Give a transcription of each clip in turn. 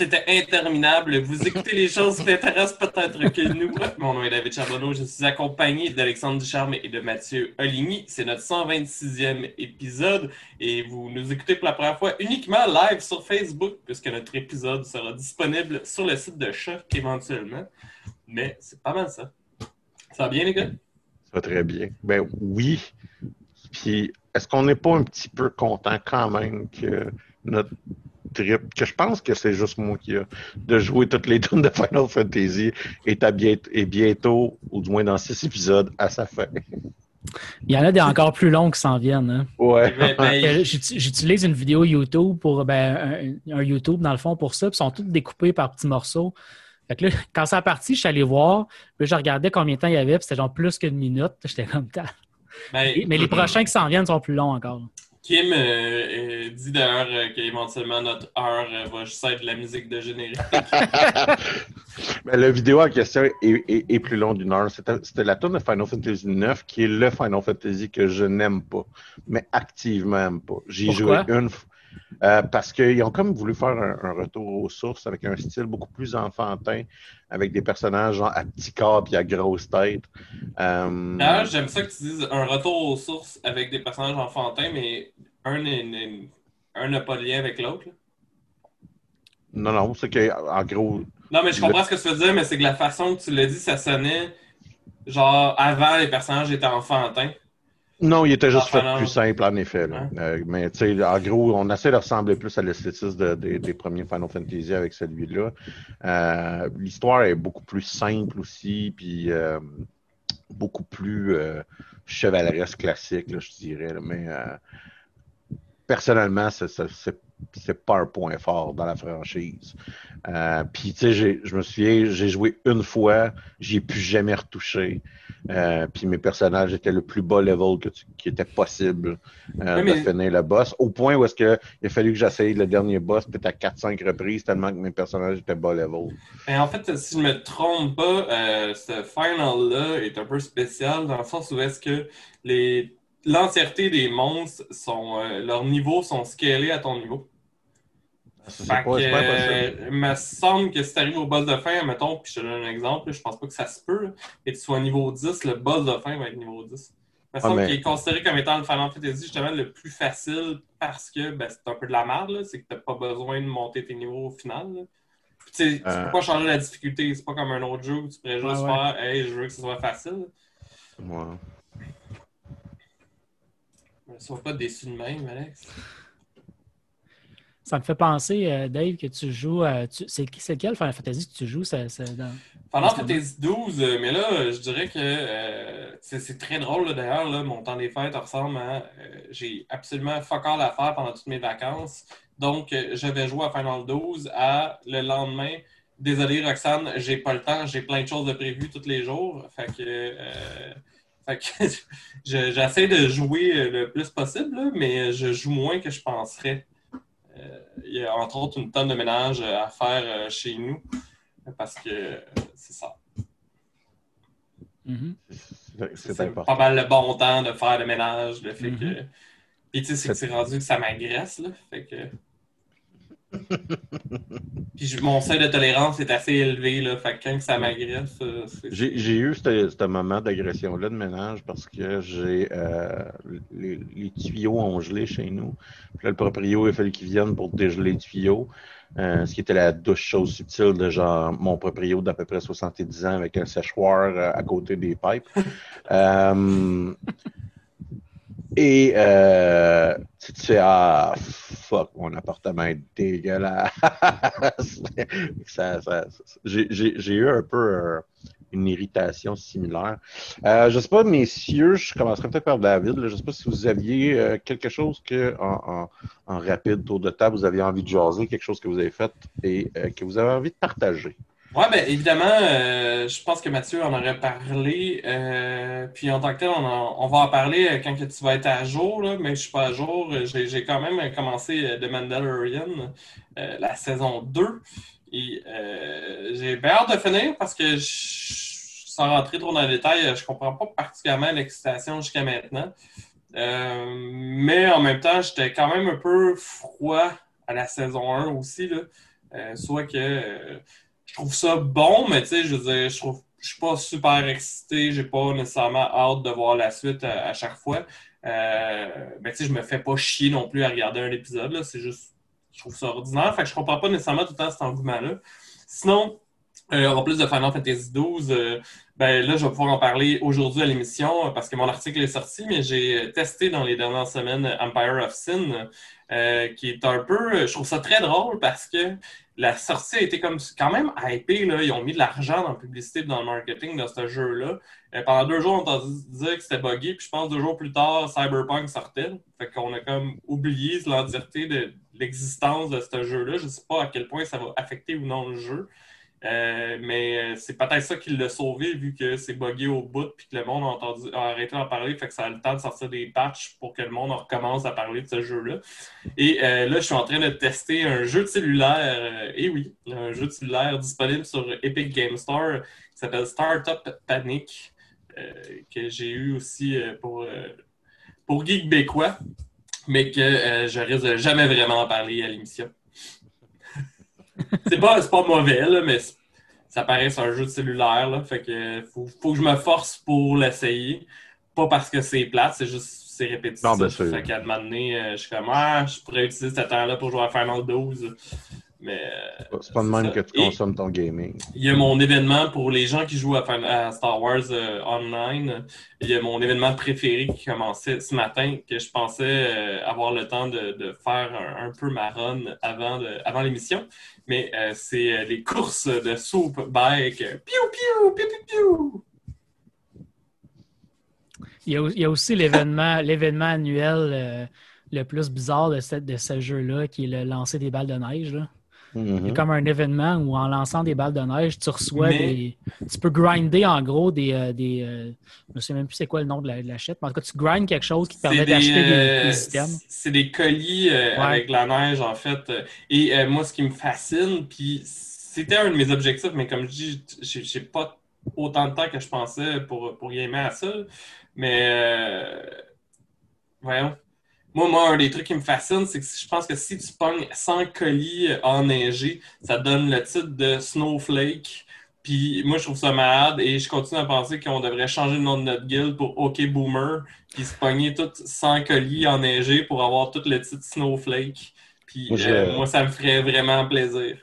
C'était interminable. Vous écoutez les choses qui t'intéressent peut-être que nous. Mon nom est David Charbonneau. Je suis accompagné d'Alexandre Ducharme et de Mathieu Oligny. C'est notre 126e épisode et vous nous écoutez pour la première fois uniquement live sur Facebook puisque notre épisode sera disponible sur le site de Choc éventuellement. Mais c'est pas mal ça. Ça va bien, les gars? Ça va très bien. Ben oui. Puis, est-ce qu'on n'est pas un petit peu content quand même que notre trip, que je pense que c'est juste moi qui a, de jouer toutes les tunes de Final Fantasy est, à et bientôt, ou du moins dans six épisodes, à sa fin. Il y en a des encore plus longs qui s'en viennent. Hein. Ouais. Euh, j'utilise une vidéo YouTube pour ben, un, YouTube dans le fond pour ça, puis ils sont tous découpés par petits morceaux. Fait que là, quand ça a parti, je suis allé voir, puis je regardais combien de temps il y avait, puis c'était genre plus qu'une minute. J'étais comme ça. Ben, mais les prochains qui s'en viennent sont plus longs encore. Kim euh, euh, dit d'ailleurs euh, qu'éventuellement notre heure va juste être de la musique de générique. Mais la vidéo en question est, plus longue d'une heure. C'était la tonne de Final Fantasy IX qui est le Final Fantasy que je n'aime pas, mais activement n'aime pas. J'ai joué une fois. Euh, parce qu'ils ont comme voulu faire un, retour aux sources avec un style beaucoup plus enfantin, avec des personnages genre à petit corps et à grosse tête. Euh... D'ailleurs, j'aime ça que tu dises un retour aux sources avec des personnages enfantins, mais un n'a pas de lien avec l'autre. Non, non, c'est qu'en gros. Non, mais je comprends ce que tu veux dire, mais c'est que la façon que tu l'as dit, ça sonnait genre avant les personnages étaient enfantins. Non, il était juste fait plus simple, en effet. Euh, mais tu sais, en gros, on essaie de ressembler plus à l'esthétisme des premiers Final Fantasy avec celui-là. Euh, l'histoire est beaucoup plus simple aussi, puis euh, beaucoup plus chevaleresque classique, je dirais. Mais personnellement, c'est c'est pas un point fort dans la franchise. Euh, puis, tu sais, je me souviens, j'ai joué une fois, j'ai plus jamais retouché. Euh, puis mes personnages étaient le plus bas level que qui était possible euh, de finir le boss. Au point où est-ce que il a fallu que j'essaye le dernier boss peut-être à 4-5 reprises tellement que mes personnages étaient bas level. Et en fait, si je me trompe pas, ce final-là est un peu spécial dans le sens où est-ce que les l'entièreté des monstres sont leurs niveaux sont scalés à ton niveau. Fait que, euh, il me semble que si tu arrives au boss de fin, mettons, puis je te donne un exemple, je pense pas que ça se peut, et tu sois niveau 10, le boss de fin va être niveau 10. Il me semble qu'il est considéré comme étant le Final Fantasy justement le plus facile parce que ben, c'est un peu de la merde, c'est que tu n'as pas besoin de monter tes niveaux au final. Tu ne peux pas changer la difficulté, c'est pas comme un autre jeu où tu pourrais juste faire Hey, je veux que ce soit facile. Ouais. Sois pas déçu de même, Alex. Ça me fait penser, euh, Dave, que tu joues. c'est, quel Final Fantasy que tu joues? Ça, dans, Final Fantasy 12, euh, mais là, je dirais que euh, c'est, très drôle d'ailleurs. mon temps des fêtes ressemble à. j'ai absolument fuck all à faire pendant toutes mes vacances. Donc, je vais jouer à Final 12 à le lendemain. Désolé, Roxane, j'ai pas le temps, j'ai plein de choses de prévues tous les jours. Fait que. Que j'essaie de jouer le plus possible, mais je joue moins que je penserais. Euh, il y a entre autres une tonne de ménage à faire euh, chez nous parce que euh, c'est ça. Mm-hmm. C'est pas mal le bon temps de faire le ménage, le fait que. Mm-hmm. Puis tu sais, c'est que c'est rendu que ça m'agresse, là. Fait que. Puis mon seuil de tolérance est assez élevé, là. Fait que quand ça m'agresse. Euh, j'ai eu ce moment d'agression-là de ménage parce que j'ai euh, les, tuyaux ont gelé chez nous. Puis là, le proprio, il a fallu qu'il vienne pour dégeler les tuyaux. Euh, ce qui était la douche chose subtile de genre mon proprio d'à peu près 70 ans avec un séchoir à côté des pipes. Et euh, tu te ah, fuck, mon appartement est dégueulasse. J'ai eu un peu euh, une irritation similaire. Euh, je ne sais pas, messieurs, je commencerai peut-être par David. je ne sais pas si vous aviez euh, quelque chose que, en, en, rapide tour de table, vous aviez envie de jaser, quelque chose que vous avez fait et que vous avez envie de partager. Oui, bien évidemment, euh, je pense que Mathieu en aurait parlé. Euh, puis en tant que tel, on, va en parler euh, quand que tu vas être à jour, là, mais je suis pas à jour. J'ai quand même commencé The Mandalorian, la saison 2. Et j'ai bien hâte de finir parce que sans rentrer trop dans les détails, je comprends pas particulièrement l'excitation jusqu'à maintenant. mais en même temps, j'étais quand même un peu froid à la saison 1 aussi. Là. Euh, soit que euh, je trouve ça bon, mais tu sais, je veux dire, je trouve je suis pas super excité, j'ai pas nécessairement hâte de voir la suite à, chaque fois. Euh, mais tu sais, je me fais pas chier non plus à regarder un épisode, c'est juste, je trouve ça ordinaire, fait que je comprends pas nécessairement tout le temps cet engouement-là. Sinon, euh, en plus de Final Fantasy XII, euh, ben là, je vais pouvoir en parler aujourd'hui à l'émission euh, parce que mon article est sorti, mais j'ai testé dans les dernières semaines Empire of Sin, qui est un peu, je trouve ça très drôle parce que la sortie a été comme quand même hypée. Là. Ils ont mis de l'argent dans la publicité et dans le marketing de ce jeu-là. pendant deux jours, on entendu dire que c'était buggy, puis je pense deux jours plus tard, Cyberpunk sortait. Fait qu'on a comme oublié l'entièreté de l'existence de ce jeu-là. Je ne sais pas à quel point ça va affecter ou non le jeu. Euh, mais euh, c'est peut-être ça qui l'a sauvé vu que c'est buggé au bout puis que le monde a, entendu, arrêté d'en parler. Fait que ça a le temps de sortir des patchs pour que le monde recommence à parler de ce jeu-là. Et euh, là, je suis en train de tester un jeu de cellulaire. et oui, un jeu de cellulaire disponible sur Epic Game Store qui s'appelle Startup Panic, que j'ai eu aussi pour, pour Geek mais que je risque jamais vraiment en parler à l'émission c'est pas, pas mauvais, là, mais ça paraît c'est un jeu de cellulaire. Là, fait que faut, faut que je me force pour l'essayer. Pas parce que c'est plate, c'est juste c'est répétitif. Non, sûr. Fait qu'à un moment donné, euh, je suis comme ah, je pourrais utiliser cette temps-là pour jouer à Final 12. Mais. C'est pas de même que tu consommes ton gaming. Il y a mon événement pour les gens qui jouent à, Star Wars euh, Online. Il y a mon événement préféré qui commençait ce matin, que je pensais euh, avoir le temps de, faire un, peu ma run avant, avant l'émission. Mais euh, c'est les courses de soup bike. Piou, piou, piou, piou, piou. Il y, a, aussi l'événement, l'événement annuel le plus bizarre de, de ce jeu-là, qui est le lancer des balles de neige. Là. C'est mhm. comme un événement où en lançant des balles de neige, tu reçois des. Tu peux grinder en gros des. Euh, des euh, je ne sais même plus c'est quoi le nom de la, de mais en tout cas, tu grindes quelque chose qui te permet d'acheter des, euh, systèmes. C'est des colis avec la neige en fait. Et moi, ce qui me fascine, puis c'était un de mes objectifs, mais comme je dis, j'ai pas autant de temps que je pensais pour, pour gamer à ça. Mais. voyons. Moi, moi, un des trucs qui me fascine, c'est que je pense que si tu pognes 100 colis enneigés, ça donne le titre de Snowflake. Puis moi, je trouve ça malade et je continue à penser qu'on devrait changer le nom de notre guild pour OK Boomer, puis se pogner tous 100 colis enneigés pour avoir tout le titre Snowflake. Puis euh, moi, ça me ferait vraiment plaisir.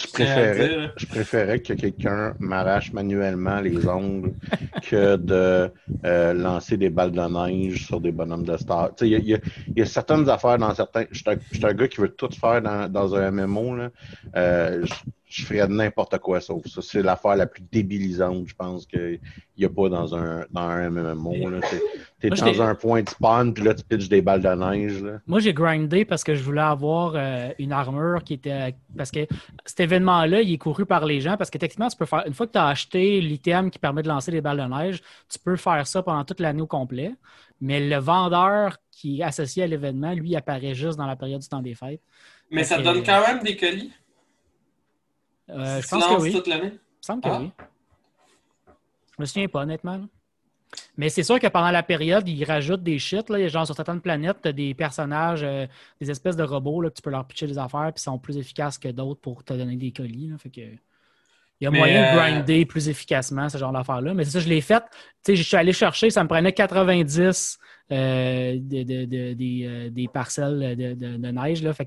Je préférais, je préférais que quelqu'un m'arrache manuellement les ongles que de euh, lancer des balles de neige sur des bonhommes de star. Il y, y, a certaines affaires dans certains. Je suis un, gars qui veut tout faire dans, dans un MMO. Là. Euh, je ferais n'importe quoi sauf ça. C'est l'affaire la plus débilisante, je pense, qu'il n'y a pas dans un, dans un MMO. Tu es dans un point de spawn, puis là, tu pitches des balles de neige. Moi, j'ai grindé parce que je voulais avoir euh, une armure qui était. Parce que cet événement-là, il est couru par les gens. Parce que techniquement, tu peux faire. Une fois que tu as acheté l'item qui permet de lancer des balles de neige, tu peux faire ça pendant toute l'année au complet. Mais le vendeur qui est associé à l'événement, lui, apparaît juste dans la période du temps des fêtes. Mais ça donne quand même des colis? Euh, je pense que oui. toute l'année? Il me semble que ah. oui. Je me souviens pas, honnêtement. Mais c'est sûr que pendant la période, ils rajoutent des shit. Là. Genre, sur certaines planètes, tu des personnages, euh, des espèces de robots là, que tu peux leur pitcher des affaires, puis sont plus efficaces que d'autres pour te donner des colis. Fait que... Il y a moyen de euh, grinder plus efficacement ce genre d'affaires-là. Mais c'est ça, je l'ai fait. Je suis allé chercher, ça me prenait 90 des parcelles de, neige. Là. Fait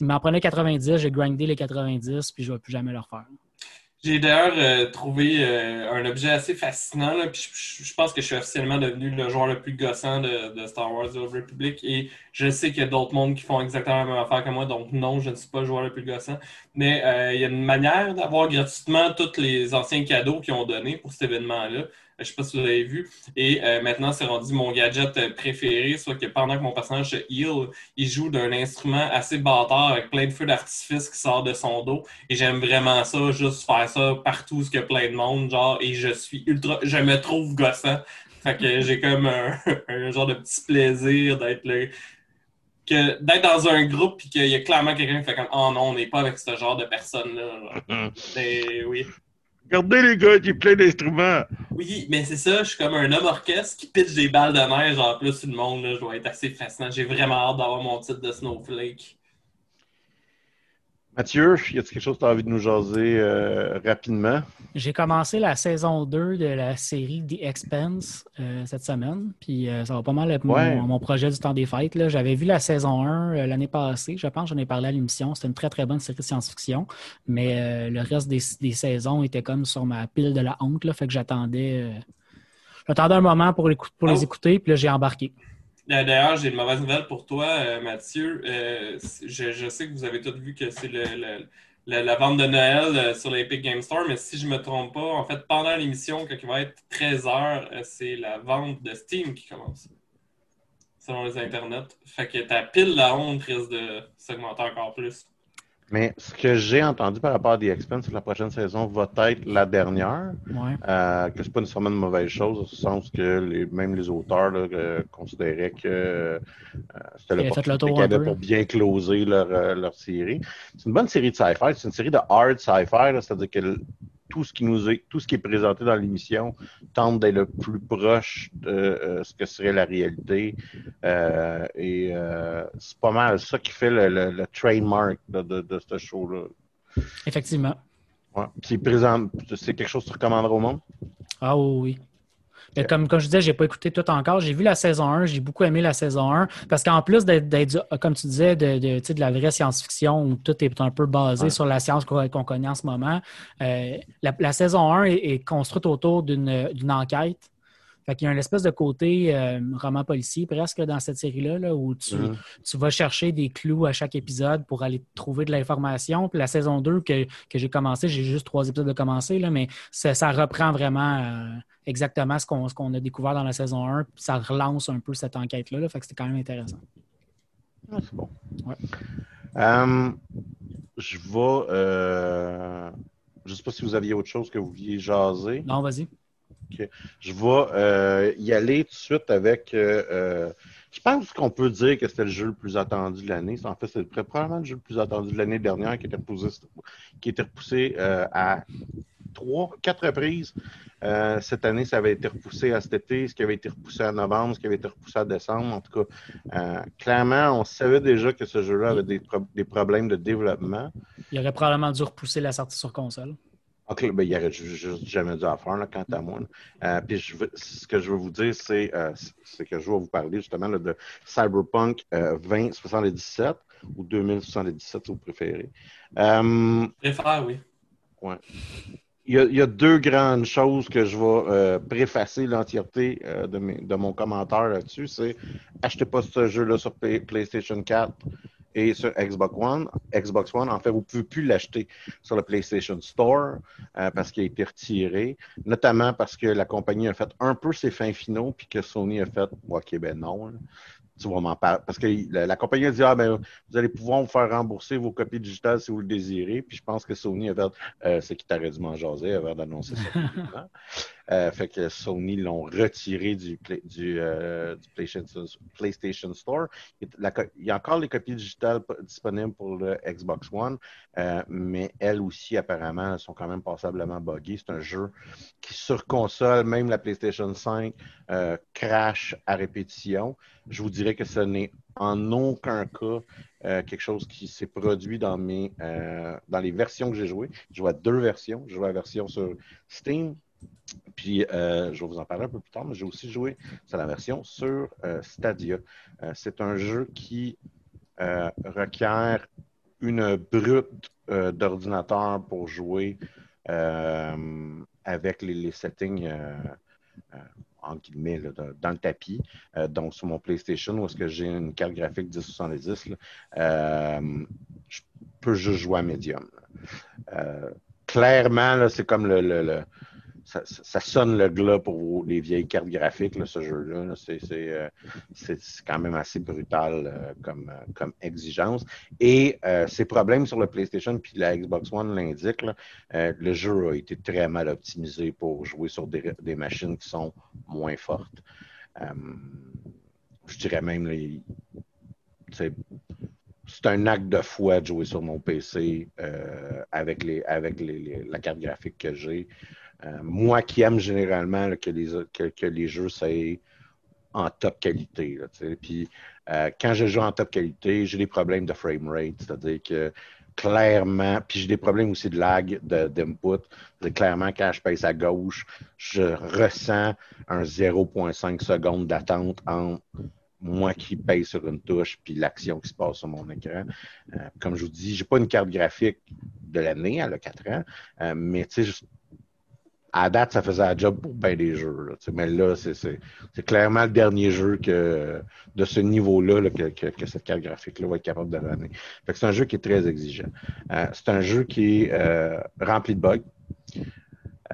il m'en prenait 90, j'ai grindé les 90, puis je ne vais plus jamais le refaire. J'ai d'ailleurs euh, trouvé euh, un objet assez fascinant, puis je, pense que je suis officiellement devenu le joueur le plus gossant de, Star Wars The Republic, et je sais qu'il y a d'autres mondes qui font exactement la même affaire que moi, donc non, je ne suis pas le joueur le plus gossant. Mais euh, il y a une manière d'avoir gratuitement tous les anciens cadeaux qu'ils ont donnés pour cet événement-là. Je ne sais pas si vous l'avez vu. Et euh, maintenant, c'est rendu mon gadget préféré, soit que pendant que mon personnage heal, il joue d'un instrument assez bâtard avec plein de feux d'artifice qui sort de son dos. Et j'aime vraiment ça, juste faire ça partout, ce qu'il y a plein de monde, genre, et je suis ultra, je me trouve gossant. Fait que j'ai comme un, genre de petit plaisir d'être là que d'être dans un groupe et qu'il y a clairement quelqu'un qui fait comme Oh non, on n'est pas avec ce genre de personne-là. oui. Regardez les gars, a plein d'instruments. Oui, mais c'est ça, je suis comme un homme orchestre qui pitch des balles de neige en plus tout le monde. Là, je dois être assez fascinant. J'ai vraiment hâte d'avoir mon titre de Snowflake. Mathieu, y a quelque chose que tu as envie de nous jaser euh, rapidement? J'ai commencé la saison 2 de la série The Expense euh, cette semaine. Puis euh, ça va pas mal être mon, projet du temps des fêtes. J'avais vu la saison 1 l'année passée, je pense, j'en ai parlé à l'émission. C'était une très très bonne série de science-fiction. Mais le reste des, saisons était comme sur ma pile de la honte. Là, fait que j'attendais. J'attendais un moment pour, les, pour les oh. écouter, puis là j'ai embarqué. D'ailleurs, j'ai une mauvaise nouvelle pour toi, euh, Mathieu. Euh, je, sais que vous avez tous vu que c'est la vente de Noël euh, sur l'Epic Game Store, mais si je ne me trompe pas, en fait, pendant l'émission, quand il va être 13h, c'est la vente de Steam qui commence. Selon les internets. Fait que ta pile la honte risque de s'augmenter encore plus. Mais ce que j'ai entendu par rapport à The Expense, c'est que la prochaine saison va être la dernière. Ouais. Euh, que c'est pas nécessairement une mauvaise chose, au sens que les, même les auteurs euh, considéraient que euh, c'était l'opportunité qu'ils avaient pour bien closer leur, euh, leur série. C'est une bonne série de sci-fi. C'est une série de hard sci-fi, c'est-à-dire que tout ce qui nous est, tout ce qui est présenté dans l'émission tente d'être le plus proche de euh, ce que serait la réalité. Euh, et euh, c'est pas mal ça qui fait le, trademark de, de, ce show-là. Effectivement. Ouais. C'est présent, c'est quelque chose que tu recommanderais au monde? Ah oui. Comme, comme je disais, je n'ai pas écouté tout encore. J'ai vu la saison 1, j'ai beaucoup aimé la saison 1. Parce qu'en plus d'être, comme tu disais, de, de, de la vraie science-fiction où tout est un peu basé sur la science qu'on, connaît en ce moment, euh, la, saison 1 est construite autour d'une enquête fait qu'il y a une espèce de côté euh, roman policier presque dans cette série-là, où mm-hmm. tu, vas chercher des clous à chaque épisode pour aller trouver de l'information. Puis la saison 2 que, j'ai commencé, j'ai juste trois épisodes de commencer, là, mais ça, reprend vraiment euh, exactement ce qu'on, a découvert dans la saison 1. Puis ça relance un peu cette enquête-là. Là, fait que c'était quand même intéressant. Ah, c'est bon. Euh, je vais. je ne sais pas si vous aviez autre chose que vous vouliez jaser. Non, vas-y. Je vais euh, y aller tout de suite avec. Euh, euh, je pense qu'on peut dire que c'était le jeu le plus attendu de l'année. En fait, c'est probablement le jeu le plus attendu de l'année dernière qui était repoussé, qui repoussé à trois, quatre reprises. cette année, ça avait été repoussé à cet été, ce qui avait été repoussé à novembre, ce qui avait été repoussé à décembre. En tout cas, clairement, on savait déjà que ce jeu-là avait des, des problèmes de développement. Il aurait probablement dû repousser la sortie sur console. OK, ben, il aurait juste jamais dû en faire, là, quant à moi. Euh, puis je ce que je veux vous dire, c'est euh, que je vais vous parler justement de Cyberpunk 2077 euh, ou 2077, si vous préférez. Préfère, oui. Ouais. Il y, a, il y, a, deux grandes choses que je vais préfacer l'entièreté de, de, mon commentaire là-dessus. C'est achetez pas ce jeu-là sur PlayStation 4 et sur Xbox One. Xbox One, en fait, vous ne pouvez plus l'acheter sur le PlayStation Store euh, parce qu'il a été retiré, notamment parce que la compagnie a fait un peu ses fins finaux, puis que Sony a fait OK, ben non. tu vas m'en parler. Parce que la, compagnie a dit Ah, ben, vous allez pouvoir vous faire rembourser vos copies digitales si vous le désirez. Puis je pense que Sony a fait euh, C'est qui t'aurait dû m'en jaser avant d'annoncer ça. Euh, fait que Sony l'ont retiré du, euh, PlayStation, Store. Il, y a encore les copies digitales disponibles pour le Xbox One, euh, mais elles aussi, apparemment, sont quand même passablement buggées. C'est un jeu qui, sur console, même la PlayStation 5, crash à répétition. Je vous dirais que ce n'est en aucun cas quelque chose qui s'est produit dans mes dans les versions que j'ai jouées. Je à deux versions. Je à la version sur Steam puis, euh, je vais vous en parler un peu plus tard, mais j'ai aussi joué sur la version sur euh, Stadia. Euh, c'est un jeu qui requiert une brute d'ordinateur pour jouer avec les, settings en guillemets, dans le tapis. donc, sur mon PlayStation, où est-ce que j'ai une carte graphique 1070, je peux juste jouer à Medium. clairement, c'est comme le, ça, sonne le glas pour les vieilles cartes graphiques, ce jeu-là. Euh, c'est quand même assez brutal euh, comme, euh, comme exigence. Et ces problèmes sur le PlayStation puis la Xbox One l'indiquent. le jeu a été très mal optimisé pour jouer sur des, machines qui sont moins fortes. je dirais même, c'est un acte de foi de jouer sur mon PC avec la carte graphique que j'ai. Euh, moi qui aime généralement que, les, jeux soient en top qualité. puis euh, quand je joue en top qualité, j'ai des problèmes de frame rate, c'est-à-dire que clairement, puis j'ai des problèmes aussi de lag, d'input. clairement, quand je pèse à gauche, je ressens un 0,5 secondes d'attente entre moi qui paye sur une touche puis l'action qui se passe sur mon écran. Euh, comme je vous dis, j'ai pas une carte graphique de l'année, elle a 4 ans, mais tu sais, à date, ça faisait un job pour bien des jeux. mais là, c'est clairement le dernier jeu que, de ce niveau-là que, cette carte graphique-là va être capable de donner. C'est un jeu qui est très exigeant. Euh, c'est un jeu qui est euh, rempli de bugs.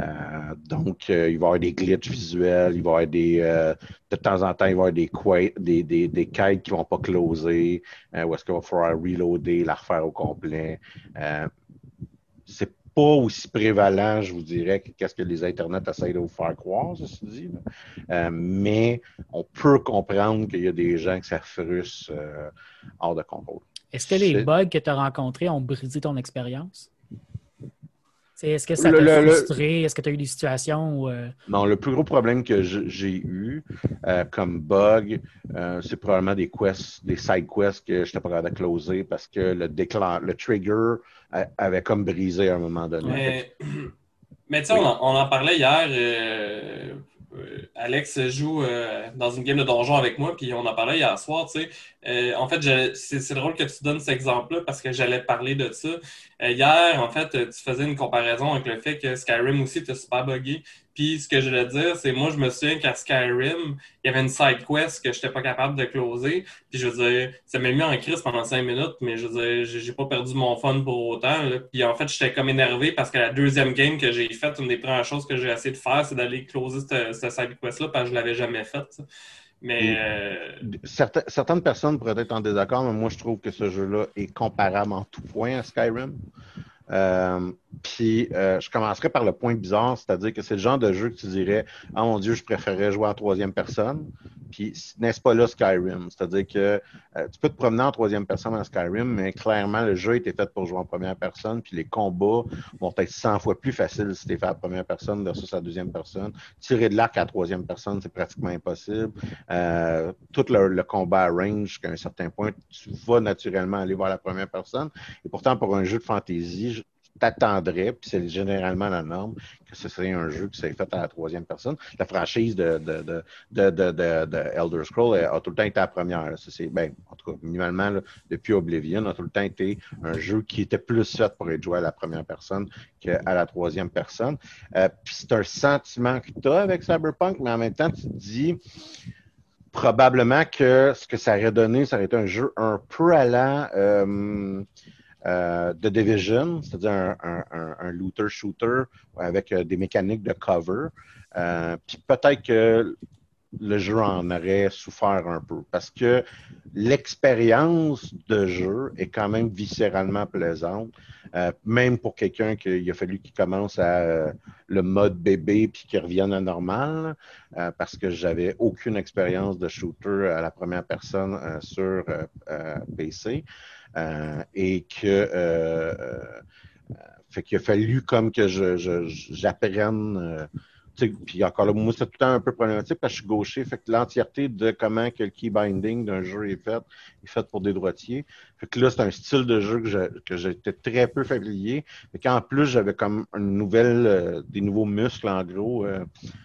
Euh, donc, il va y avoir des glitches visuels, il va y avoir des. de temps en temps, il va y avoir des, des, des quêtes qui ne vont pas closer, ou est-ce qu'il va falloir reloader, la refaire au complet. c'est pas aussi prévalent, je vous dirais, que qu'est-ce que les Internets essayent de vous faire croire, ceci dit. Euh, mais on peut comprendre qu'il y a des gens que ça frustre euh, hors de contrôle. Est-ce que les bugs que tu as rencontrés ont brisé ton expérience? Est-ce que ça t'a frustré? Est-ce que tu as eu des situations où. Euh, non, le plus gros problème que j'ai eu comme bug, c'est probablement des quests, des side quests que je n'étais pas capable de closer parce que le déclencheur, le trigger avait comme brisé à un moment donné. Mais, tu sais, on, en parlait hier. Euh, euh, Alex joue euh, dans une game de donjon avec moi, puis on en parlait hier soir. Tu sais. en fait, c'est drôle que tu donnes cet exemple-là parce que j'allais parler de ça. hier, en fait, tu faisais une comparaison avec le fait que Skyrim aussi était super buggé. Puis ce que je voulais dire, c'est moi, je me souviens qu'à Skyrim, il y avait une side quest que je n'étais pas capable de closer. Puis je veux dire, ça m'a mis en crise pendant cinq minutes, mais je veux dire, j'ai pas perdu mon fun pour autant. Puis en fait, j'étais comme énervé parce que la deuxième game que j'ai faite, une des premières choses que j'ai essayé de faire, c'est d'aller closer cette, side quest-là parce que je l'avais jamais faite. Mais euh, certaines personnes pourraient être en désaccord, mais moi je trouve que ce jeu-là est comparable en tout point à Skyrim. Euh, puis euh, je commencerai par le point bizarre, c'est-à-dire que c'est le genre de jeu que tu dirais Ah mon Dieu, je préférerais jouer en troisième personne. Puis n'est-ce pas là Skyrim? C'est-à-dire que euh, tu peux te promener en troisième personne en Skyrim, mais clairement, le jeu était fait pour jouer en première personne, puis les combats vont être 100 fois plus faciles si tu es fait à première personne versus la deuxième personne. Tirer de l'arc à la troisième personne, c'est pratiquement impossible. tout le, le, combat à range, jusqu'à un certain point, tu vas naturellement aller voir la première personne. Et pourtant, pour un jeu de fantasy, t'attendrais, puis c'est généralement la norme, que ce serait un jeu qui s'est fait à la troisième personne. La franchise de, de, de, de Elder Scrolls a tout le temps été la première. C'est, ben, en tout cas, minimalement, depuis Oblivion, a tout le temps été un jeu qui était plus fait pour être joué à la première personne qu'à la troisième personne. Euh, puis c'est un sentiment que tu as avec Cyberpunk, mais en même temps, tu te dis probablement que ce que ça aurait donné, ça aurait été un jeu un peu allant. Euh, de Division, c'est-à-dire un, looter-shooter avec euh, des mécaniques de cover. Euh, puis peut-être que le jeu en aurait souffert un peu parce que l'expérience de jeu est quand même viscéralement plaisante. même pour quelqu'un qui a fallu qu'il commence à le mode bébé puis qu'il revienne à normal, parce que j'avais aucune expérience de shooter à la première personne sur PC. Euh, et que euh, euh, fait qu'il a fallu comme que je, j'apprenne puis encore là, moi, c'est tout le temps un peu problématique parce que je suis gaucher. Fait que l'entièreté de comment que le key binding d'un jeu est fait, est fait pour des droitiers. Fait que là, c'est un style de jeu que j'étais très peu familier. Mais qu'en plus, j'avais comme une nouvelle, euh, des nouveaux muscles, en gros, euh,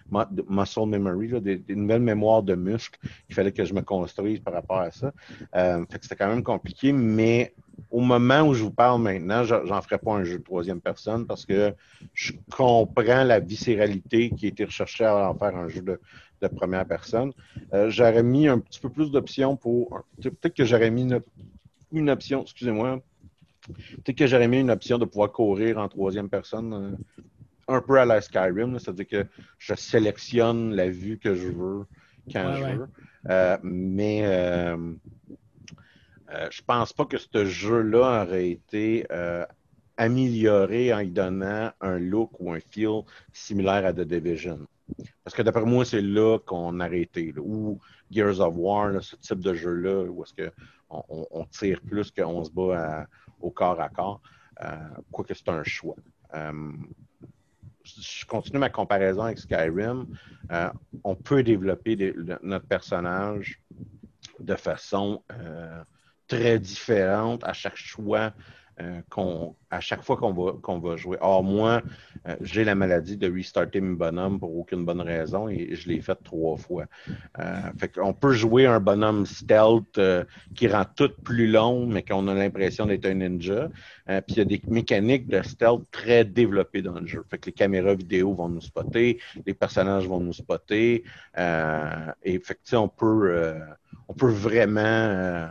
muscle memory, des, nouvelles mémoires de muscles. Il fallait que je me construise par rapport à ça. Euh, fait que c'était quand même compliqué, mais au moment où je vous parle maintenant, j'en ferai pas un jeu de troisième personne parce que je comprends la viscéralité qui a été recherchée à en faire un jeu de, première personne. Euh, j'aurais mis un petit peu plus d'options pour. Peut-être que j'aurais mis une, option, excusez-moi. Peut-être que j'aurais mis une option de pouvoir courir en troisième personne, euh, un peu à la Skyrim, c'est-à-dire que je sélectionne la vue que je veux quand je veux. Euh, mais euh, je pense pas que ce jeu-là aurait été euh, amélioré en lui donnant un look ou un feel similaire à The Division. Parce que d'après moi, c'est là qu'on a arrêté. Ou Gears of War, ce type de jeu-là, où est-ce qu'on on, tire plus qu'on se bat au corps à corps. Euh, quoique c'est un choix. je continue ma comparaison avec Skyrim. on peut développer notre personnage de façon très différentes à chaque choix euh, qu'on, à chaque fois qu'on va, qu'on va jouer. Or, moi, euh, j'ai la maladie de restarter mes bonhommes pour aucune bonne raison et je l'ai fait trois fois. Euh, fait qu'on peut jouer un bonhomme stealth qui rend tout plus long, mais qu'on a l'impression d'être un ninja. Puis il y a des mécaniques de stealth très développées dans le jeu. Fait que les caméras vidéo vont nous spotter, les personnages vont nous spotter. et fait que, on peut, on peut vraiment euh,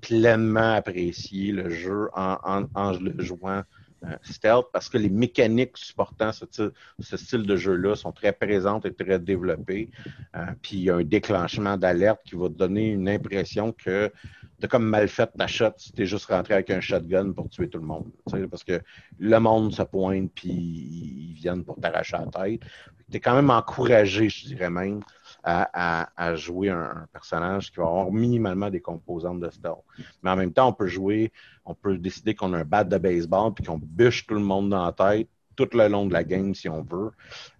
pleinement apprécier le jeu en, le jouant euh, stealth parce que les mécaniques supportant ce, style de jeu-là sont très présentes et très développées. Euh, puis il y a un déclenchement d'alerte qui va te donner une impression que tu as comme mal fait ta shot si tu es juste rentré avec un shotgun pour tuer tout le monde. Parce que le monde se pointe puis ils viennent pour t'arracher la tête. Tu es quand même encouragé, je dirais même, à, jouer un, personnage qui va avoir minimalement des composantes de stealth. Mais en même temps, on peut jouer, on peut décider qu'on a un bat de baseball puis qu'on bûche tout le monde dans la tête tout le long de la game si on veut.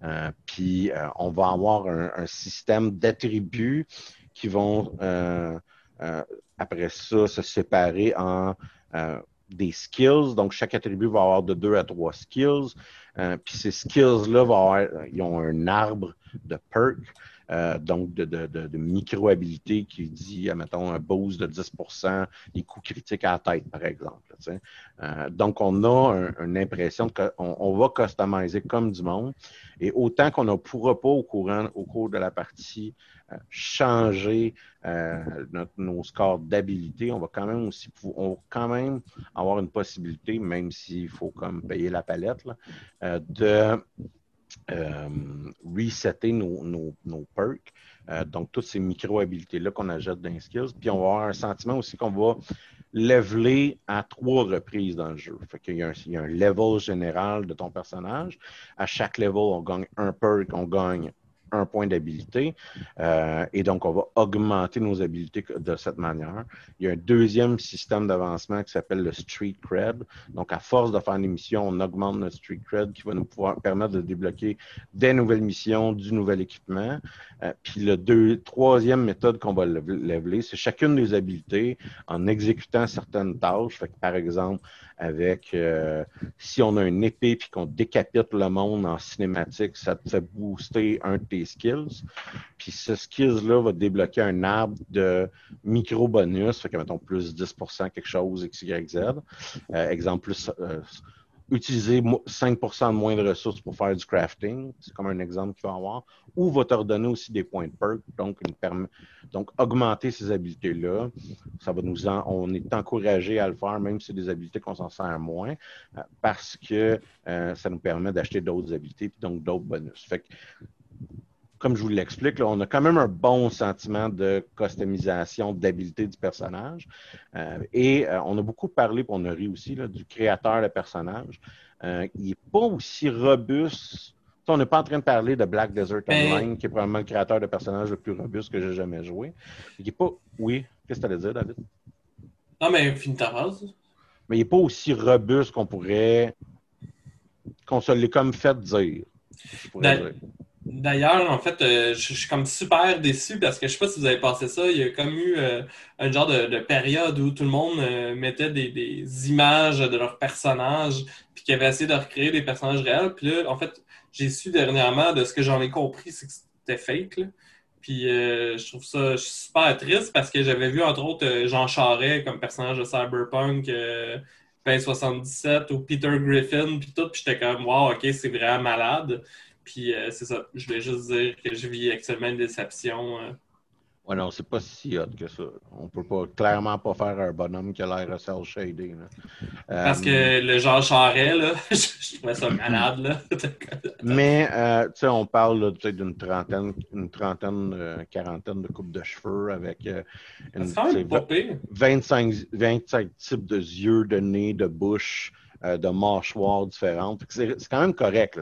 Euh, puis euh, on va avoir un, système d'attributs qui vont euh, après ça se séparer en des skills. Donc, chaque attribut va avoir de deux à trois skills. puis ces skills-là, ils ont un arbre de perks. Euh, donc de, de, de, micro-habilité qui dit, mettons, un boost de 10% des coups critiques à la tête, par exemple. Euh, donc, on a une impression qu'on on va customiser comme du monde. Et autant qu'on ne pourra pas au, courant, au cours de la partie euh, changer nos scores d'habilité, on va quand même aussi on va quand même avoir une possibilité, même s'il faut comme payer la palette, de euh, resetter nos, nos, perks. Euh, donc, toutes ces micro-habilités-là qu'on ajoute dans les skills. Puis, on va avoir un sentiment aussi qu'on va leveler à trois reprises dans le jeu. Fait qu'il y, un, il y a un level général de ton personnage. À chaque level, on gagne un perk, on gagne un point d'habilité. Euh, et donc, on va augmenter nos habiletés de cette manière. Il y a un deuxième système d'avancement qui s'appelle le Street Cred. Donc, à force de faire des missions, on augmente notre Street Cred qui va nous pouvoir permettre de débloquer des nouvelles missions, du nouvel équipement. Euh, puis, le deux, troisième méthode qu'on va leveler, c'est chacune des habiletés en exécutant certaines tâches. Par exemple, avec euh, si on a une épée puis qu'on décapite le monde en cinématique, ça te fait booster un de tes skills. Puis ce skills-là va débloquer un arbre de micro-bonus, fait que mettons plus 10% quelque chose, X, Y, Z. Euh, exemple, plus euh, utiliser 5% de moins de ressources pour faire du crafting, c'est comme un exemple qu'il va avoir, ou va te redonner aussi des points de perk, donc, une donc augmenter ces habiletés-là, ça va nous en... on est encouragé à le faire, même si c'est des habiletés qu'on s'en sert moins, euh, parce que ça nous permet d'acheter d'autres habiletés, puis donc d'autres bonus. Fait que, comme je vous l'explique, on a quand même un bon sentiment de customisation d'habilité du personnage. Euh, et euh, on a beaucoup parlé, puis on a ri aussi, du créateur de personnage. Euh, il n'est pas aussi robuste. on n'est pas en train de parler de Black Desert Online, qui est probablement le créateur de personnage le plus robuste que j'ai jamais joué. Il est pas. Oui, qu'est-ce que tu allais dire, David? Non, mais finis ta phrase. Mais il n'est pas aussi robuste qu'on pourrait. qu'on se l'ait comme fait dire. dire. D'ailleurs, en fait, euh, je, suis comme super déçu parce que je sais pas si vous avez passé ça. Il y a comme eu euh, un genre de, période où tout le monde euh, mettait des, images de leurs personnages, puis qui avait essayé de recréer des personnages réels. Puis là, en fait, j'ai su dernièrement de ce que j'en ai compris, c'est que c'était fake. Puis je trouve ça super triste parce que j'avais vu entre autres Jean Charest comme personnage de Cyberpunk. 2077 ou Peter Griffin, puis tout, puis j'étais comme, wow, ok, c'est vraiment malade. Puis euh, c'est ça. Je voulais juste dire que je vis actuellement une déception. Euh. Ouais, non, c'est pas si hot que ça. On peut pas clairement pas faire un bonhomme qui a l'air cel shading. Parce que euh, le genre Charret, là, je, trouvais ça malade. Là. Mais tu sais, on parle d'une trentaine, une trentaine, quarantaine de coupes de cheveux avec une, 25, 25 types de yeux, de nez, de bouche. Euh, de mâchoires différentes. C'est quand même correct.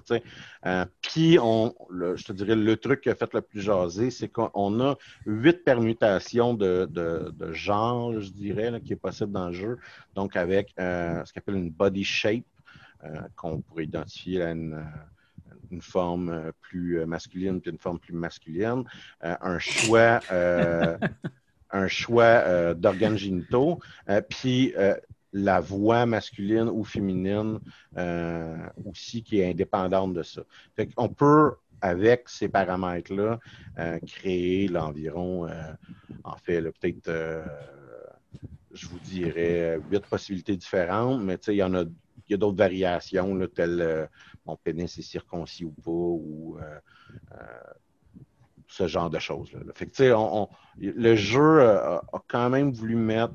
euh, puis, on, je te dirais, le truc qui a fait le plus jaser, c'est qu'on a huit permutations de, de, de, genre, je dirais, là, qui est possible dans le jeu. Donc, avec euh, ce qu'on appelle une body shape, qu'on pourrait identifier à une une forme plus masculine puis une forme plus masculine, un choix, un choix d'organes génitaux, puis la voix masculine ou féminine euh, aussi qui est indépendante de ça. Fait qu'on peut, avec ces paramètres-là, euh, créer l'environ, euh, en fait, peut-être, je vous dirais, huit possibilités différentes, mais il y en a, a d'autres variations, là, telles mon pénis est circoncis ou pas, ou ce genre de choses. Là. Fait on, le jeu a, quand même voulu mettre